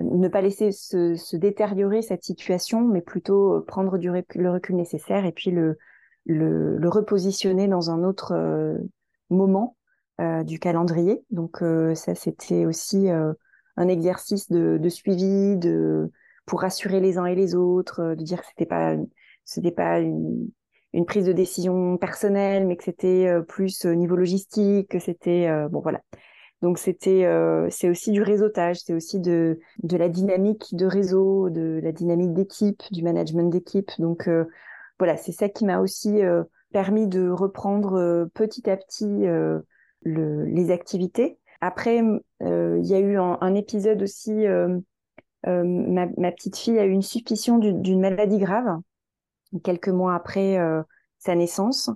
ne pas laisser se, détériorer cette situation, mais plutôt prendre le recul nécessaire et puis le, repositionner dans un autre moment du calendrier. Donc ça, c'était aussi un exercice de, de, suivi, de pour rassurer les uns et les autres, de dire que c'était pas c'était pas une, une prise de décision personnelle, mais que c'était euh, plus au euh, niveau logistique, que c'était euh, bon voilà. Donc c'était c'est aussi du réseautage, c'est aussi de de la dynamique de réseau, de la dynamique d'équipe, du management d'équipe. Donc voilà, c'est ça qui m'a aussi permis de reprendre petit à petit le, les activités. Après, il y a eu un, épisode aussi. Ma, petite fille a eu une suspicion d'une maladie grave quelques mois après euh, sa naissance.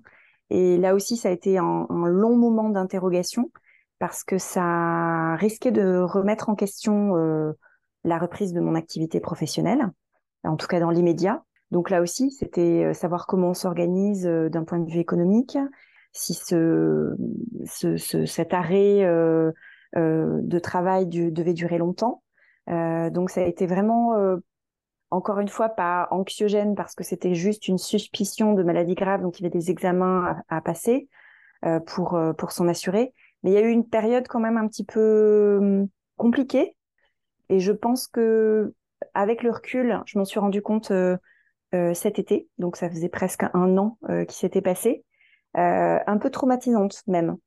Et là aussi, ça a été un, long moment d'interrogation parce que ça risquait de remettre en question euh, la reprise de mon activité professionnelle, en tout cas dans l'immédiat. Donc là aussi, c'était euh, savoir comment on s'organise d'un point de vue économique, si ce, ce, ce cet arrêt euh, de travail devait durer longtemps. donc ça a été vraiment encore une fois pas anxiogène parce que c'était juste une suspicion de maladie grave, donc il y avait des examens à, passer euh, pour euh, pour s'en assurer. Mais il y a eu une période quand même un petit peu hum, compliquée. Et je pense que avec le recul, je m'en suis rendu compte euh, cet été, donc ça faisait presque un an qui s'était passé, un peu traumatisante même.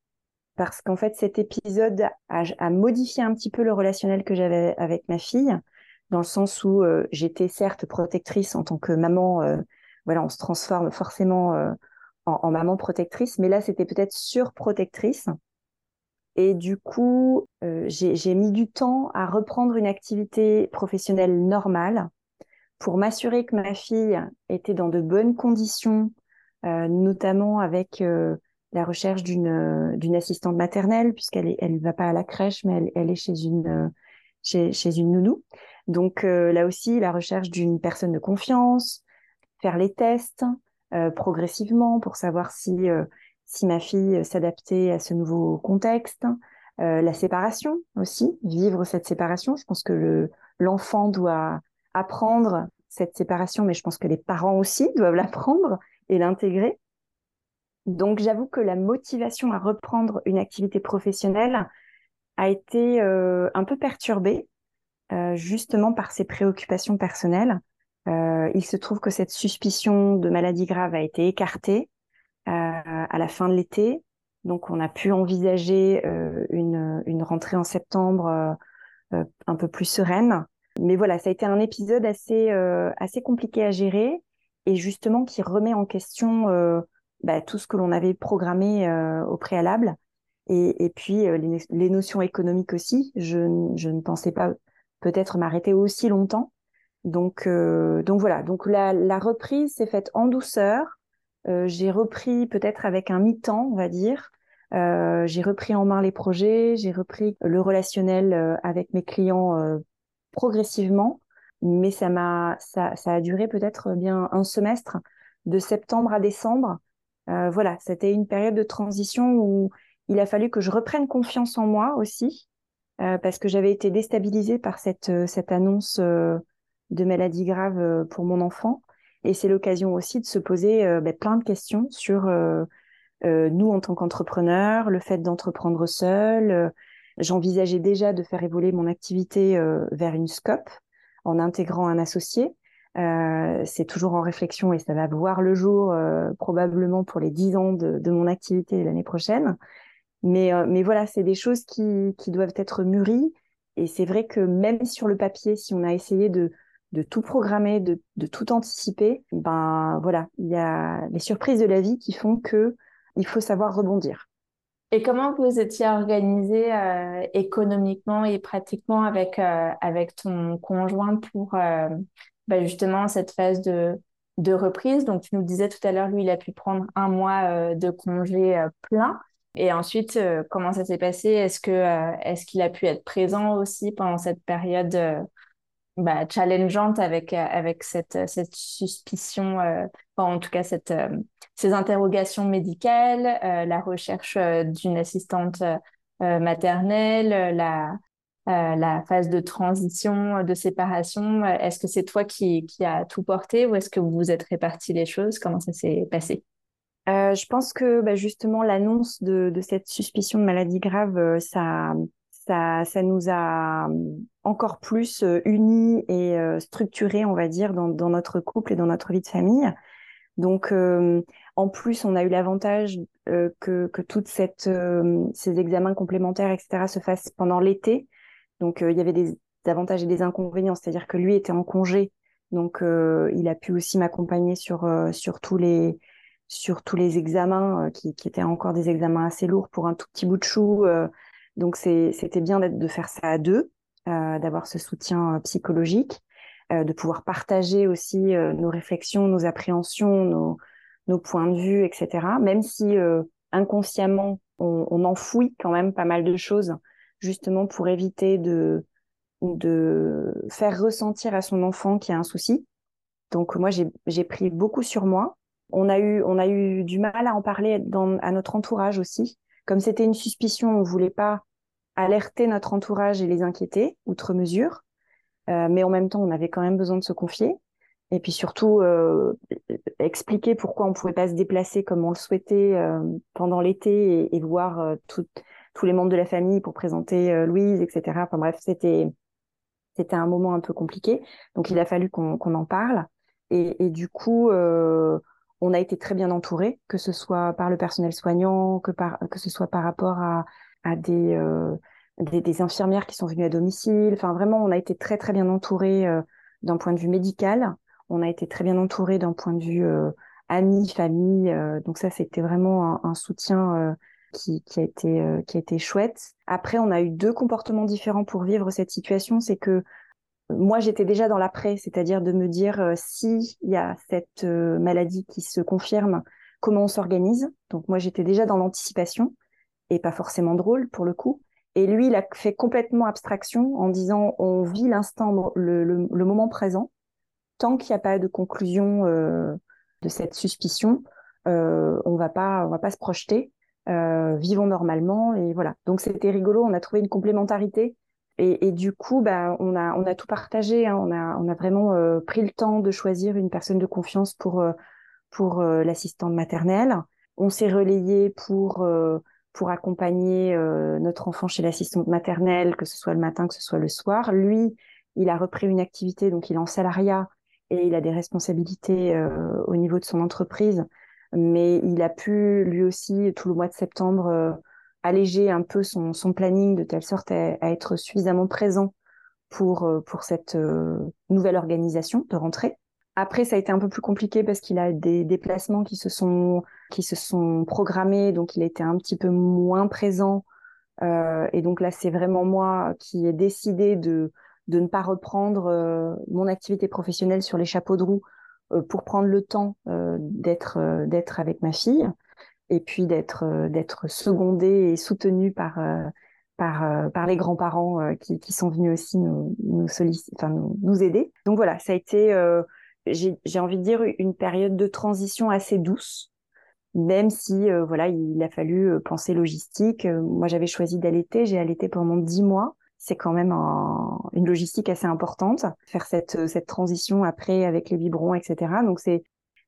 Parce qu'en fait cet épisode a, a, modifié un petit peu le relationnel que j'avais avec ma fille dans le sens où euh, j'étais certes protectrice en tant que maman. Euh, voilà, on se transforme forcément euh, en, maman protectrice, mais là, c'était peut-être surprotectrice. Et du coup, j'ai mis du temps à reprendre une activité professionnelle normale pour m'assurer que ma fille était dans de bonnes conditions, notamment avec la recherche d'une assistante maternelle, puisqu'elle est, elle va pas à la crèche, mais elle, est chez une chez une nounou. Donc euh, là aussi, la recherche d'une personne de confiance, faire les tests euh, progressivement pour savoir si euh, si ma fille s'adaptait à ce nouveau contexte, la séparation aussi, vivre cette séparation. Je pense que le l'enfant doit apprendre cette séparation, mais je pense que les parents aussi doivent l'apprendre et l'intégrer. Donc j'avoue que la motivation à reprendre une activité professionnelle a été un peu perturbée euh, justement par ses préoccupations personnelles. Euh, il se trouve que cette suspicion de maladie grave a été écartée euh, à la fin de l'été. Donc on a pu envisager une, une, rentrée en septembre un peu plus sereine. Mais voilà, ça a été un épisode assez, assez compliqué à gérer et justement qui remet en question bah, tout ce que l'on avait programmé au préalable. Et, puis les, les, notions économiques aussi. Je, je ne pensais pas peut-être m'arrêter aussi longtemps. Donc, donc voilà. Donc la, reprise s'est faite en douceur. j'ai repris peut-être avec un mi-temps, on va dire. j'ai repris en main les projets, j'ai repris le relationnel avec mes clients progressivement, mais ça m'a ça, ça a duré peut-être bien un semestre de septembre à décembre. Euh, voilà, c'était une période de transition où il a fallu que je reprenne confiance en moi aussi, euh, parce que j'avais été déstabilisée par cette, euh, cette annonce de maladie grave pour mon enfant. Et c'est l'occasion aussi de se poser ben, plein de questions sur nous en tant qu'entrepreneurs, le fait d'entreprendre seul. J'envisageais déjà de faire évoluer mon activité vers une scope en intégrant un associé. Euh, c'est toujours en réflexion et ça va voir le jour euh, probablement pour les dix ans de, de mon activité l'année prochaine. Mais, euh, mais voilà, c'est des choses qui, qui doivent être mûries. Et c'est vrai que même sur le papier, si on a essayé de, de tout programmer, de, de tout anticiper, ben voilà, il y a les surprises de la vie qui font que il faut savoir rebondir. Et comment vous étiez organisé euh, économiquement et pratiquement avec, euh, avec ton conjoint pour euh, bah, justement cette phase de, de reprise? Donc, tu nous disais tout à l'heure, lui, il a pu prendre un mois de congé plein. Et ensuite, comment ça s'est passé? Est-ce que est-ce qu'il a pu être présent aussi pendant cette période bah, challengeante avec avec cette cette suspicion, en tout cas cette ces interrogations médicales, euh, la recherche euh, d'une assistante euh, maternelle, la, la phase de transition, de séparation? Est-ce que c'est toi qui, qui a tout porté ou est-ce que vous vous êtes répartis les choses? Comment ça s'est passé? Je pense que bah, justement l'annonce de, de, cette suspicion de maladie grave, ça, ça, ça nous a encore plus unis et structurés, on va dire, dans, dans, notre couple et dans notre vie de famille. Donc, euh, en plus, on a eu l'avantage euh, que, que toutes euh, ces examens complémentaires, etc., se fassent pendant l'été. Donc, il y avait des avantages et des inconvénients. C'est-à-dire que lui était en congé, donc il a pu aussi m'accompagner sur, sur tous les sur tous les examens qui, qui, étaient encore des examens assez lourds pour un tout petit bout de chou. donc, c'était bien de faire ça à deux, d'avoir ce soutien psychologique. Euh, de pouvoir partager aussi euh, nos réflexions, nos appréhensions, nos, nos, points de vue, etc. Même si euh, inconsciemment, on, on, enfouit quand même pas mal de choses, justement pour éviter de, de faire ressentir à son enfant qu'il y a un souci. Donc moi, j'ai pris beaucoup sur moi. On a eu, on a eu du mal à en parler dans, à notre entourage aussi. Comme c'était une suspicion, on voulait pas alerter notre entourage et les inquiéter outre mesure. Euh, mais en même temps, on avait quand même besoin de se confier. Et puis surtout, euh, expliquer pourquoi on pouvait pas se déplacer comme on le souhaitait euh, pendant l'été et, et, voir euh, tout, tous les membres de la famille pour présenter euh, Louise, etc. Enfin bref, c'était c'était un moment un peu compliqué. Donc il a fallu qu'on qu'on en parle. Et, et du coup, on a été très bien entouré, que ce soit par le personnel soignant, que par que ce soit par rapport à, des des, infirmières qui sont venues à domicile. Enfin, vraiment, on a été très, très bien entouré euh, d'un point de vue médical. On a été très bien entouré d'un point de vue euh, amis, famille. Euh, donc ça, c'était vraiment un, soutien qui, qui, a été, qui a été chouette. Après, on a eu deux comportements différents pour vivre cette situation. C'est que moi, j'étais déjà dans l'après, c'est-à-dire de me dire si il y a cette maladie qui se confirme, comment on s'organise. Donc moi, j'étais déjà dans l'anticipation et pas forcément drôle pour le coup. Et lui, il a fait complètement abstraction en disant on vit l'instant, le, moment présent. Tant qu'il n'y a pas de conclusion euh, de cette suspicion, euh, on va pas, on va pas se projeter. Euh, vivons normalement et voilà. Donc c'était rigolo. On a trouvé une complémentarité et, du coup, bah, on a, on a tout partagé. Hein. On a, on a vraiment euh, pris le temps de choisir une personne de confiance pour, euh, pour l'assistante maternelle. On s'est relayé pour pour accompagner euh, notre enfant chez l'assistante maternelle, que ce soit le matin, que ce soit le soir. Lui, il a repris une activité, donc il est en salariat et il a des responsabilités euh, au niveau de son entreprise, mais il a pu lui aussi, tout le mois de septembre, euh, alléger un peu son, planning de telle sorte à, être suffisamment présent pour, pour cette nouvelle organisation de rentrée. Après, ça a été un peu plus compliqué parce qu'il a des déplacements qui se sont qui se sont programmés, donc il a été un petit peu moins présent. Euh, et donc là, c'est vraiment moi qui ai décidé de de ne pas reprendre mon activité professionnelle sur les chapeaux de roue pour prendre le temps d'être d'être avec ma fille et puis d'être d'être secondée et soutenue par par, par les grands-parents qui, sont venus aussi nous, nous, aider. Donc voilà, ça a été, j'ai envie de dire, une période de transition assez douce, même si voilà, il a fallu penser logistique. moi, j'avais choisi d'allaiter, j'ai allaité pendant dix mois. C'est quand même un, une logistique assez importante, faire cette, cette transition après avec les biberons, etc. Donc c'est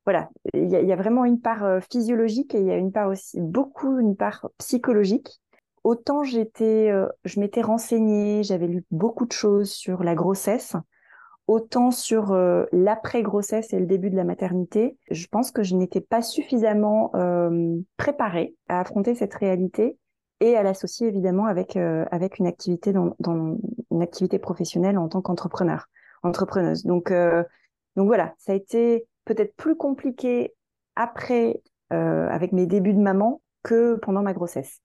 voilà, il y, a vraiment une part physiologique et il y a une part aussi beaucoup une part psychologique autant j'étais, euh, je m'étais renseignée, j'avais lu beaucoup de choses sur la grossesse, autant sur euh, l'après-grossesse et le début de la maternité, je pense que je n'étais pas suffisamment euh, préparée à affronter cette réalité et à l'associer évidemment avec avec une activité dans, une activité professionnelle en tant qu'entrepreneur, entrepreneuse. Donc donc voilà, ça a été peut-être plus compliqué après avec mes débuts de maman que pendant ma grossesse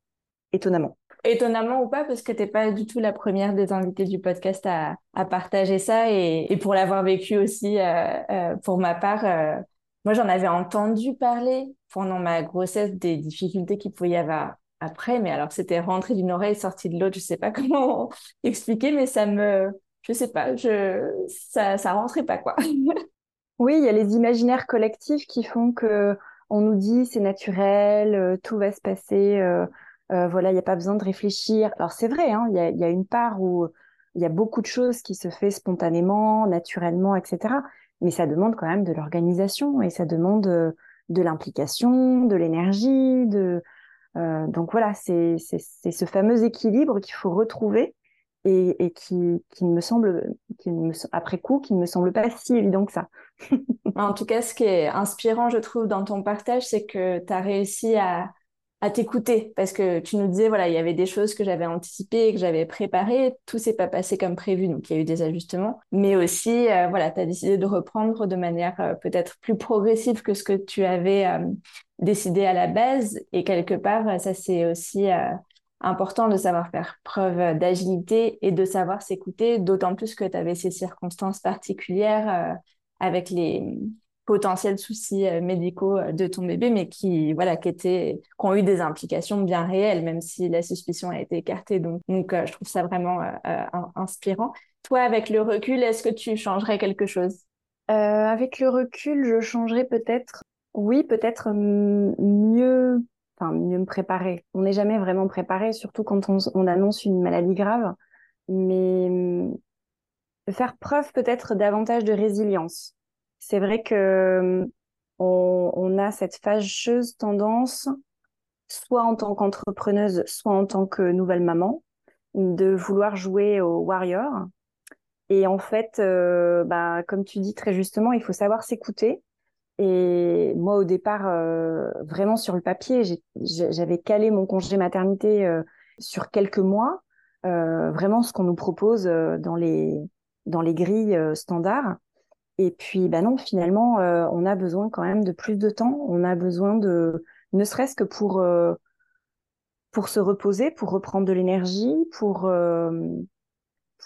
étonnamment. Étonnamment ou pas, parce que t'es pas du tout la première des invités du podcast à, partager ça et, pour l'avoir vécu aussi euh, euh, pour ma part. Euh, moi, j'en avais entendu parler pendant ma grossesse des difficultés qu'il pouvait y avoir après, mais alors c'était rentré d'une oreille, sorti de l'autre, je sais pas comment expliquer, mais ça me, je sais pas, je, ça, ça rentrait pas quoi. oui, il y a les imaginaires collectifs qui font que on nous dit c'est naturel, tout va se passer euh, voilà, il n'y a pas besoin de réfléchir. Alors c'est vrai, hein, il y, a, une part où il y a beaucoup de choses qui se fait spontanément, naturellement, etc. Mais ça demande quand même de l'organisation et ça demande euh, de l'implication, de l'énergie, euh, donc voilà, c'est ce fameux équilibre qu'il faut retrouver et, qui, me semble, après coup, qui ne me semble pas si évident que ça. En tout cas, ce qui est inspirant, je trouve, dans ton partage, c'est que tu as réussi à, t'écouter. Parce que tu nous disais voilà il y avait des choses que j'avais anticipées et que j'avais préparées. Tout s'est pas passé comme prévu donc il y a eu des ajustements. Mais aussi euh, voilà tu as décidé de reprendre de manière euh, peut-être plus progressive que ce que tu avais euh, décidé à la base. Et quelque part ça c'est aussi important de savoir faire preuve d'agilité et de savoir s'écouter d'autant plus que tu avais ces circonstances particulières avec les potentiels soucis euh, médicaux euh, de ton bébé, mais qui, voilà, qui étaient, qui ont eu des implications bien réelles, même si la suspicion a été écartée. Donc, euh, je trouve ça vraiment inspirant. Toi, avec le recul, est-ce que tu changerais quelque chose? Avec le recul, je changerais peut-être, oui, peut-être mieux, enfin, mieux me préparer. On n'est jamais vraiment préparé, surtout quand on, on annonce une maladie grave, mais faire preuve peut-être davantage de résilience c'est vrai que on, a cette fâcheuse tendance, soit en tant qu'entrepreneuse, soit en tant que nouvelle maman, de vouloir jouer au warrior. Et en fait, euh, bah, comme tu dis très justement, il faut savoir s'écouter. Et moi, au départ, euh, vraiment sur le papier, j'avais calé mon congé maternité euh, sur quelques mois, vraiment ce qu'on nous propose dans les dans les grilles standards. Et puis, bah non, finalement, euh, on a besoin quand même de plus de temps. On a besoin de, ne serait-ce que pour euh, pour se reposer, pour reprendre de l'énergie, pour euh,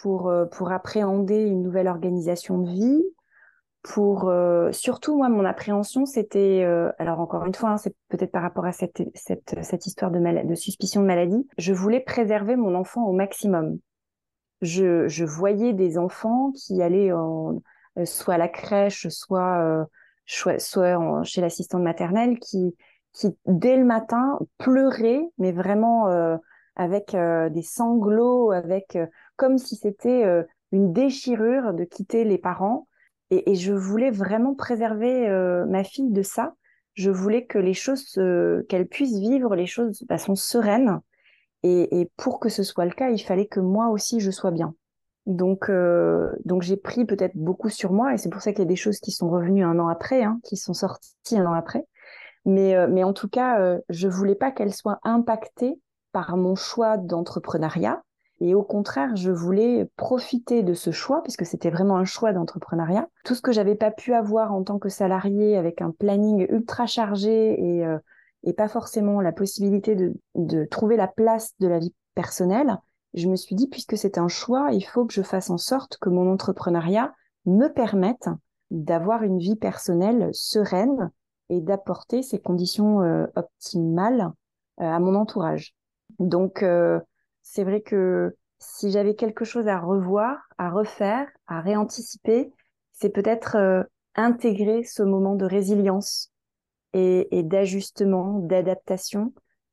pour pour appréhender une nouvelle organisation de vie. Pour surtout moi, mon appréhension, c'était alors encore une fois, hein, c'est peut-être par rapport à cette cette cette histoire de de suspicion de maladie. Je voulais préserver mon enfant au maximum. Je je voyais des enfants qui allaient en euh, soit à la crèche, soit, euh, soit chez l'assistante maternelle, qui, qui dès le matin pleurait, mais vraiment euh, avec des sanglots, avec comme si c'était une déchirure de quitter les parents. Et, je voulais vraiment préserver ma fille de ça. Je voulais que les choses, qu'elle puisse vivre les choses de façon sereine. Et, pour que ce soit le cas, il fallait que moi aussi je sois bien. Donc, euh, donc j'ai pris peut-être beaucoup sur moi et c'est pour ça qu'il y a des choses qui sont revenues un an après, hein, qui sont sorties un an après. Mais, euh, mais en tout cas, euh, je voulais pas qu'elle soit impactée par mon choix d'entrepreneuriat. Et au contraire, je voulais profiter de ce choix, puisque c'était vraiment un choix d'entrepreneuriat. Tout ce que j'avais pas pu avoir en tant que salarié avec un planning ultra chargé et, et pas forcément la possibilité de, de trouver la place de la vie personnelle, je me suis dit, puisque c'est un choix, il faut que je fasse en sorte que mon entrepreneuriat me permette d'avoir une vie personnelle sereine et d'apporter ces conditions euh, optimales euh, à mon entourage. Donc, euh, c'est vrai que si j'avais quelque chose à revoir, à refaire, à réanticiper, c'est peut-être intégrer ce moment de résilience et, d'ajustement, d'adaptation,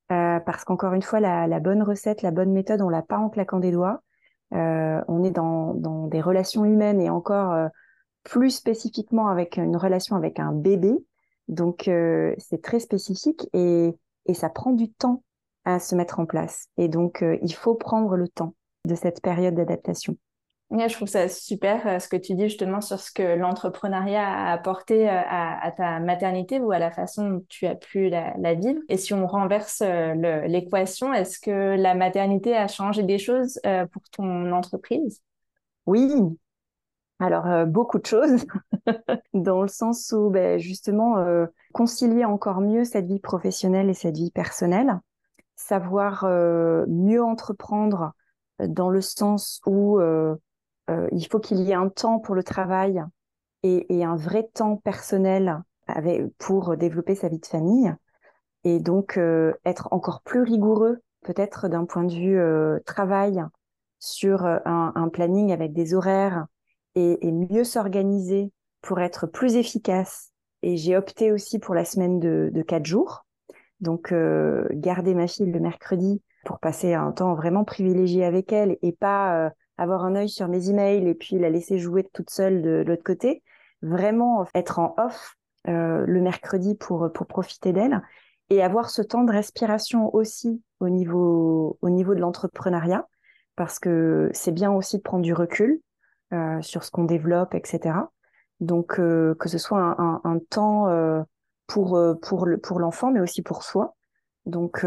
parce qu'encore une fois, la, bonne recette, la bonne méthode, on l'a pas en claquant des doigts. on est dans, des relations humaines et encore plus spécifiquement avec une relation avec un bébé. Donc, euh, c'est très spécifique et, ça prend du temps à se mettre en place. Et donc, euh, il faut prendre le temps de cette période d'adaptation. Ouais, je trouve ça super euh, ce que tu dis justement sur ce que l'entrepreneuriat a apporté à, ta maternité ou à la façon dont tu as pu la, la vivre. Et si on renverse l'équation, est-ce que la maternité a changé des choses pour ton entreprise? Oui, alors, euh, beaucoup de choses, dans le sens où, ben, justement, euh, concilier encore mieux cette vie professionnelle et cette vie personnelle, savoir euh, mieux entreprendre dans le sens où il faut qu'il y ait un temps pour le travail et, un vrai temps personnel pour développer sa vie de famille, et donc être encore plus rigoureux, peut-être d'un point de vue travail, sur un, planning avec des horaires, et, mieux s'organiser pour être plus efficace. Et j'ai opté aussi pour la semaine de, de quatre jours. Donc, euh, garder ma fille le mercredi pour passer un temps vraiment privilégié avec elle et pas euh, avoir un œil sur mes emails et puis la laisser jouer toute seule de, l'autre côté. Vraiment être en off euh, le mercredi pour, pour profiter d'elle et avoir ce temps de respiration aussi au niveau, au niveau de l'entrepreneuriat parce que c'est bien aussi de prendre du recul euh, sur ce qu'on développe, etc. Donc euh, que ce soit un, un, temps pour pour le, pour l'enfant, mais aussi pour soi. Donc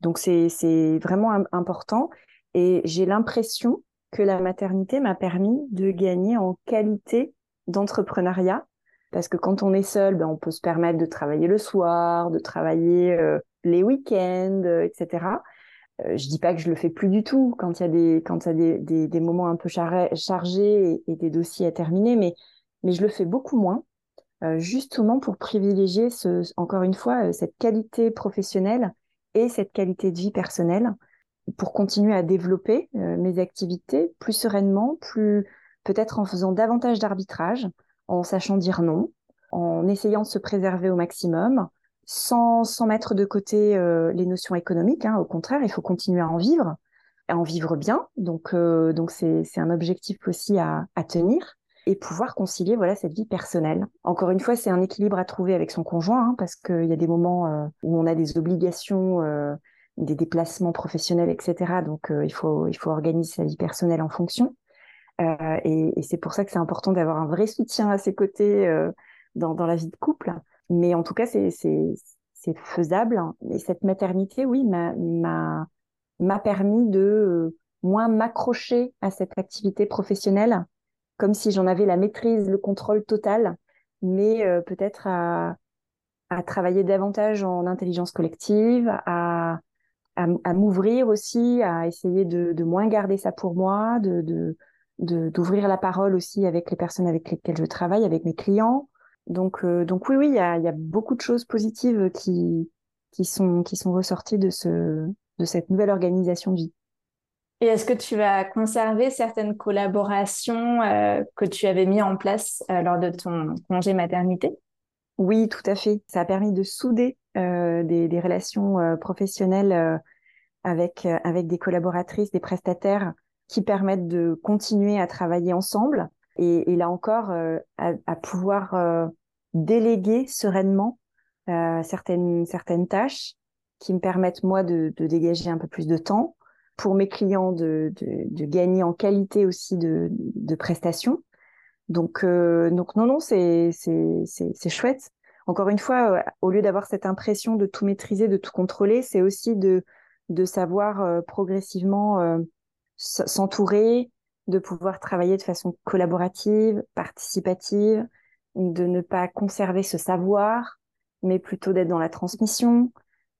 donc c'est c'est vraiment important. Et j'ai l'impression que la maternité m'a permis de gagner en qualité d'entrepreneuriat parce que quand on est seul, ben, on peut se permettre de travailler le soir, de travailler les week-ends, etc. Euh, je dis pas que je le fais plus du tout quand il y a des quand y a des, des, moments un peu chargés et, des dossiers à terminer, mais mais je le fais beaucoup moins, euh, justement pour privilégier ce, encore une fois euh, cette qualité professionnelle et cette qualité de vie personnelle pour continuer à développer mes activités plus sereinement, plus peut-être en faisant davantage d'arbitrage, en sachant dire non, en essayant de se préserver au maximum, sans, sans mettre de côté euh, les notions économiques. Hein. Au contraire, il faut continuer à en vivre, à en vivre bien. Donc, euh, donc c'est, c'est un objectif aussi à, à tenir et pouvoir concilier voilà cette vie personnelle. Encore une fois, c'est un équilibre à trouver avec son conjoint hein, parce qu'il y a des moments euh, où on a des obligations, des déplacements professionnels, etc. Donc, il faut il faut organiser sa vie personnelle en fonction. et, et c'est pour ça que c'est important d'avoir un vrai soutien à ses côtés dans, dans la vie de couple. Mais en tout cas, c'est faisable. Et cette maternité, oui, m'a permis de euh, moins m'accrocher à cette activité professionnelle, comme si j'en avais la maîtrise, le contrôle total, mais euh, peut-être à, à travailler davantage en intelligence collective, à, à, m'ouvrir aussi, à essayer de, moins garder ça pour moi, de d'ouvrir la parole aussi avec les personnes avec lesquelles je travaille, avec mes clients, donc, euh, donc oui, oui, il y a, beaucoup de choses positives qui, qui, sont, qui sont ressorties de, ce, de cette nouvelle organisation de vie. Et est-ce que tu vas conserver certaines collaborations euh, que tu avais mis en place euh, lors de ton congé maternité? Oui, tout à fait. Ça a permis de souder des, des, relations professionnelles avec, avec des collaboratrices, des prestataires qui permettent de continuer à travailler ensemble et, et là encore, euh, à, à, pouvoir euh, déléguer sereinement euh, certaines, certaines tâches qui me permettent, moi, de, de, dégager un peu plus de temps, pour mes clients de, de, de gagner en qualité aussi de, de prestations. Donc, donc non, non, c'est chouette. Encore une fois, au lieu d'avoir cette impression de tout maîtriser, de tout contrôler, c'est aussi de, de savoir progressivement s'entourer, de pouvoir travailler de façon collaborative, participative, de ne pas conserver ce savoir, mais plutôt d'être dans la transmission.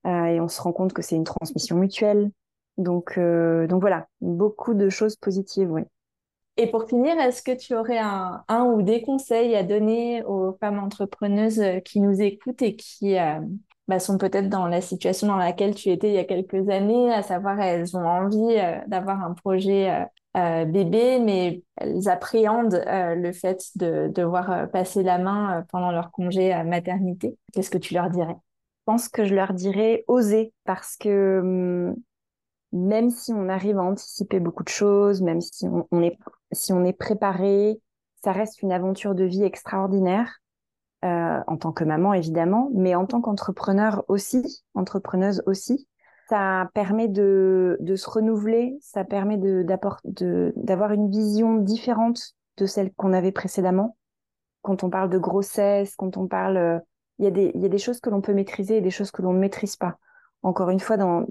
Euh, et on se rend compte que c'est une transmission mutuelle. Donc, donc voilà, beaucoup de choses positives, oui. Et pour finir, est-ce que tu aurais un, ou des conseils à donner aux femmes entrepreneuses qui nous écoutent et qui bah, sont peut-être dans la situation dans laquelle tu étais il y a quelques années, à savoir elles ont envie d'avoir un projet euh, bébé, mais elles appréhendent euh, le fait de devoir euh, passer la main pendant leur congé à maternité? Qu'est-ce que tu leur dirais? Je pense que je leur dirais oser parce que hum, même si on arrive à anticiper beaucoup de choses, même si on, est si on est préparé, ça reste une aventure de vie extraordinaire. en tant que maman évidemment, mais en tant qu'entrepreneur aussi, entrepreneuse aussi, ça permet de, de se renouveler, ça permet d'avoir une vision différente de celle qu'on avait précédemment. Quand on parle de grossesse, quand on parle, euh, il y, a des, y a des choses que l'on peut maîtriser et des choses que l'on ne maîtrise pas. Encore une fois, dans,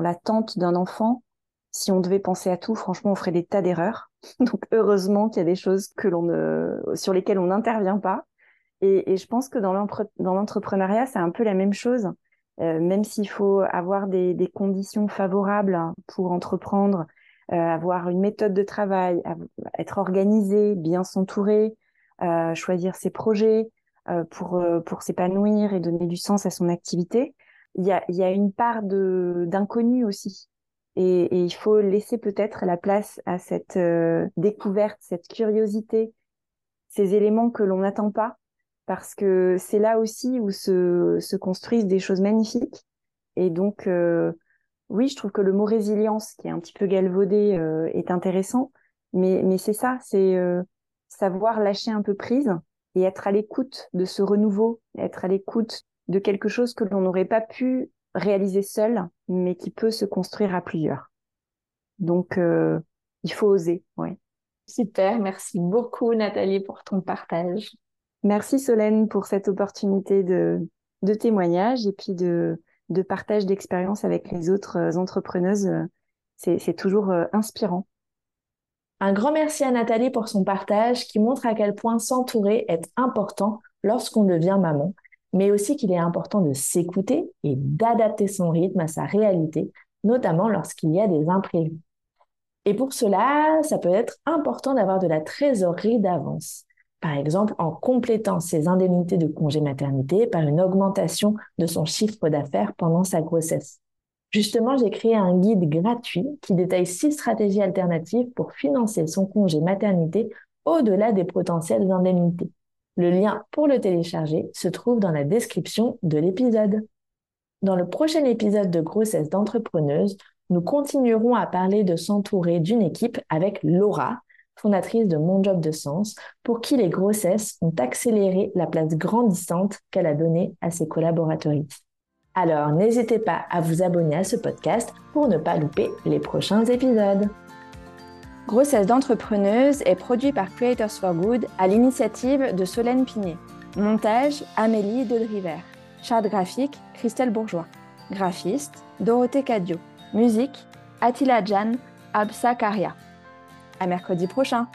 l'attente d'un enfant, si on devait penser à tout, franchement, on ferait des tas d'erreurs. Donc, heureusement qu'il y a des choses que ne, sur lesquelles on n'intervient pas. Et, je pense que dans l'entrepreneuriat, c'est un peu la même chose. Euh, même s'il faut avoir des, conditions favorables pour entreprendre, euh, avoir une méthode de travail, être organisé, bien s'entourer, euh, choisir ses projets pour s'épanouir et donner du sens à son activité, il y a, y a une part d'inconnu aussi. Et, il faut laisser peut-être la place à cette découverte, cette curiosité, ces éléments que l'on n'attend pas parce que c'est là aussi où se, se, construisent des choses magnifiques. Et donc, euh, oui, je trouve que le mot résilience, qui est un petit peu galvaudé, euh, est intéressant. Mais, mais c'est ça, c'est euh, savoir lâcher un peu prise et être à l'écoute de ce renouveau, être à l'écoute de quelque chose que l'on n'aurait pas pu réaliser seul, mais qui peut se construire à plusieurs. Donc, il faut oser, ouais. Super, merci beaucoup Nathalie pour ton partage. Merci Solène pour cette opportunité de, de témoignage et puis de, de partage d'expérience avec les autres euh, entrepreneuses. C'est toujours euh, inspirant. Un grand merci à Nathalie pour son partage qui montre à quel point s'entourer est important lorsqu'on devient maman, mais aussi qu'il est important de s'écouter et d'adapter son rythme à sa réalité, notamment lorsqu'il y a des imprévus. Et pour cela, ça peut être important d'avoir de la trésorerie d'avance par exemple en complétant ses indemnités de congé maternité par une augmentation de son chiffre d'affaires pendant sa grossesse. Justement, j'ai créé un guide gratuit qui détaille six stratégies alternatives pour financer son congé maternité au-delà des potentielles indemnités. Le lien pour le télécharger se trouve dans la description de l'épisode. Dans le prochain épisode de Grossesse d'entrepreneuse, nous continuerons à parler de s'entourer d'une équipe avec Laura, fondatrice de Mon Job de Sens, pour qui les grossesses ont accéléré la place grandissante qu'elle a donnée à ses collaboratrices. Alors n'hésitez pas à vous abonner à ce podcast pour ne pas louper les prochains épisodes. Grossesse d'entrepreneuse est produit par Creators for Good à l'initiative de Solène Pinet. Montage Amélie Dodriver. Charte graphique Christelle Bourgeois. Graphiste Dorothée Cadio. Musique Attila Jan Absa Karia. À mercredi prochain.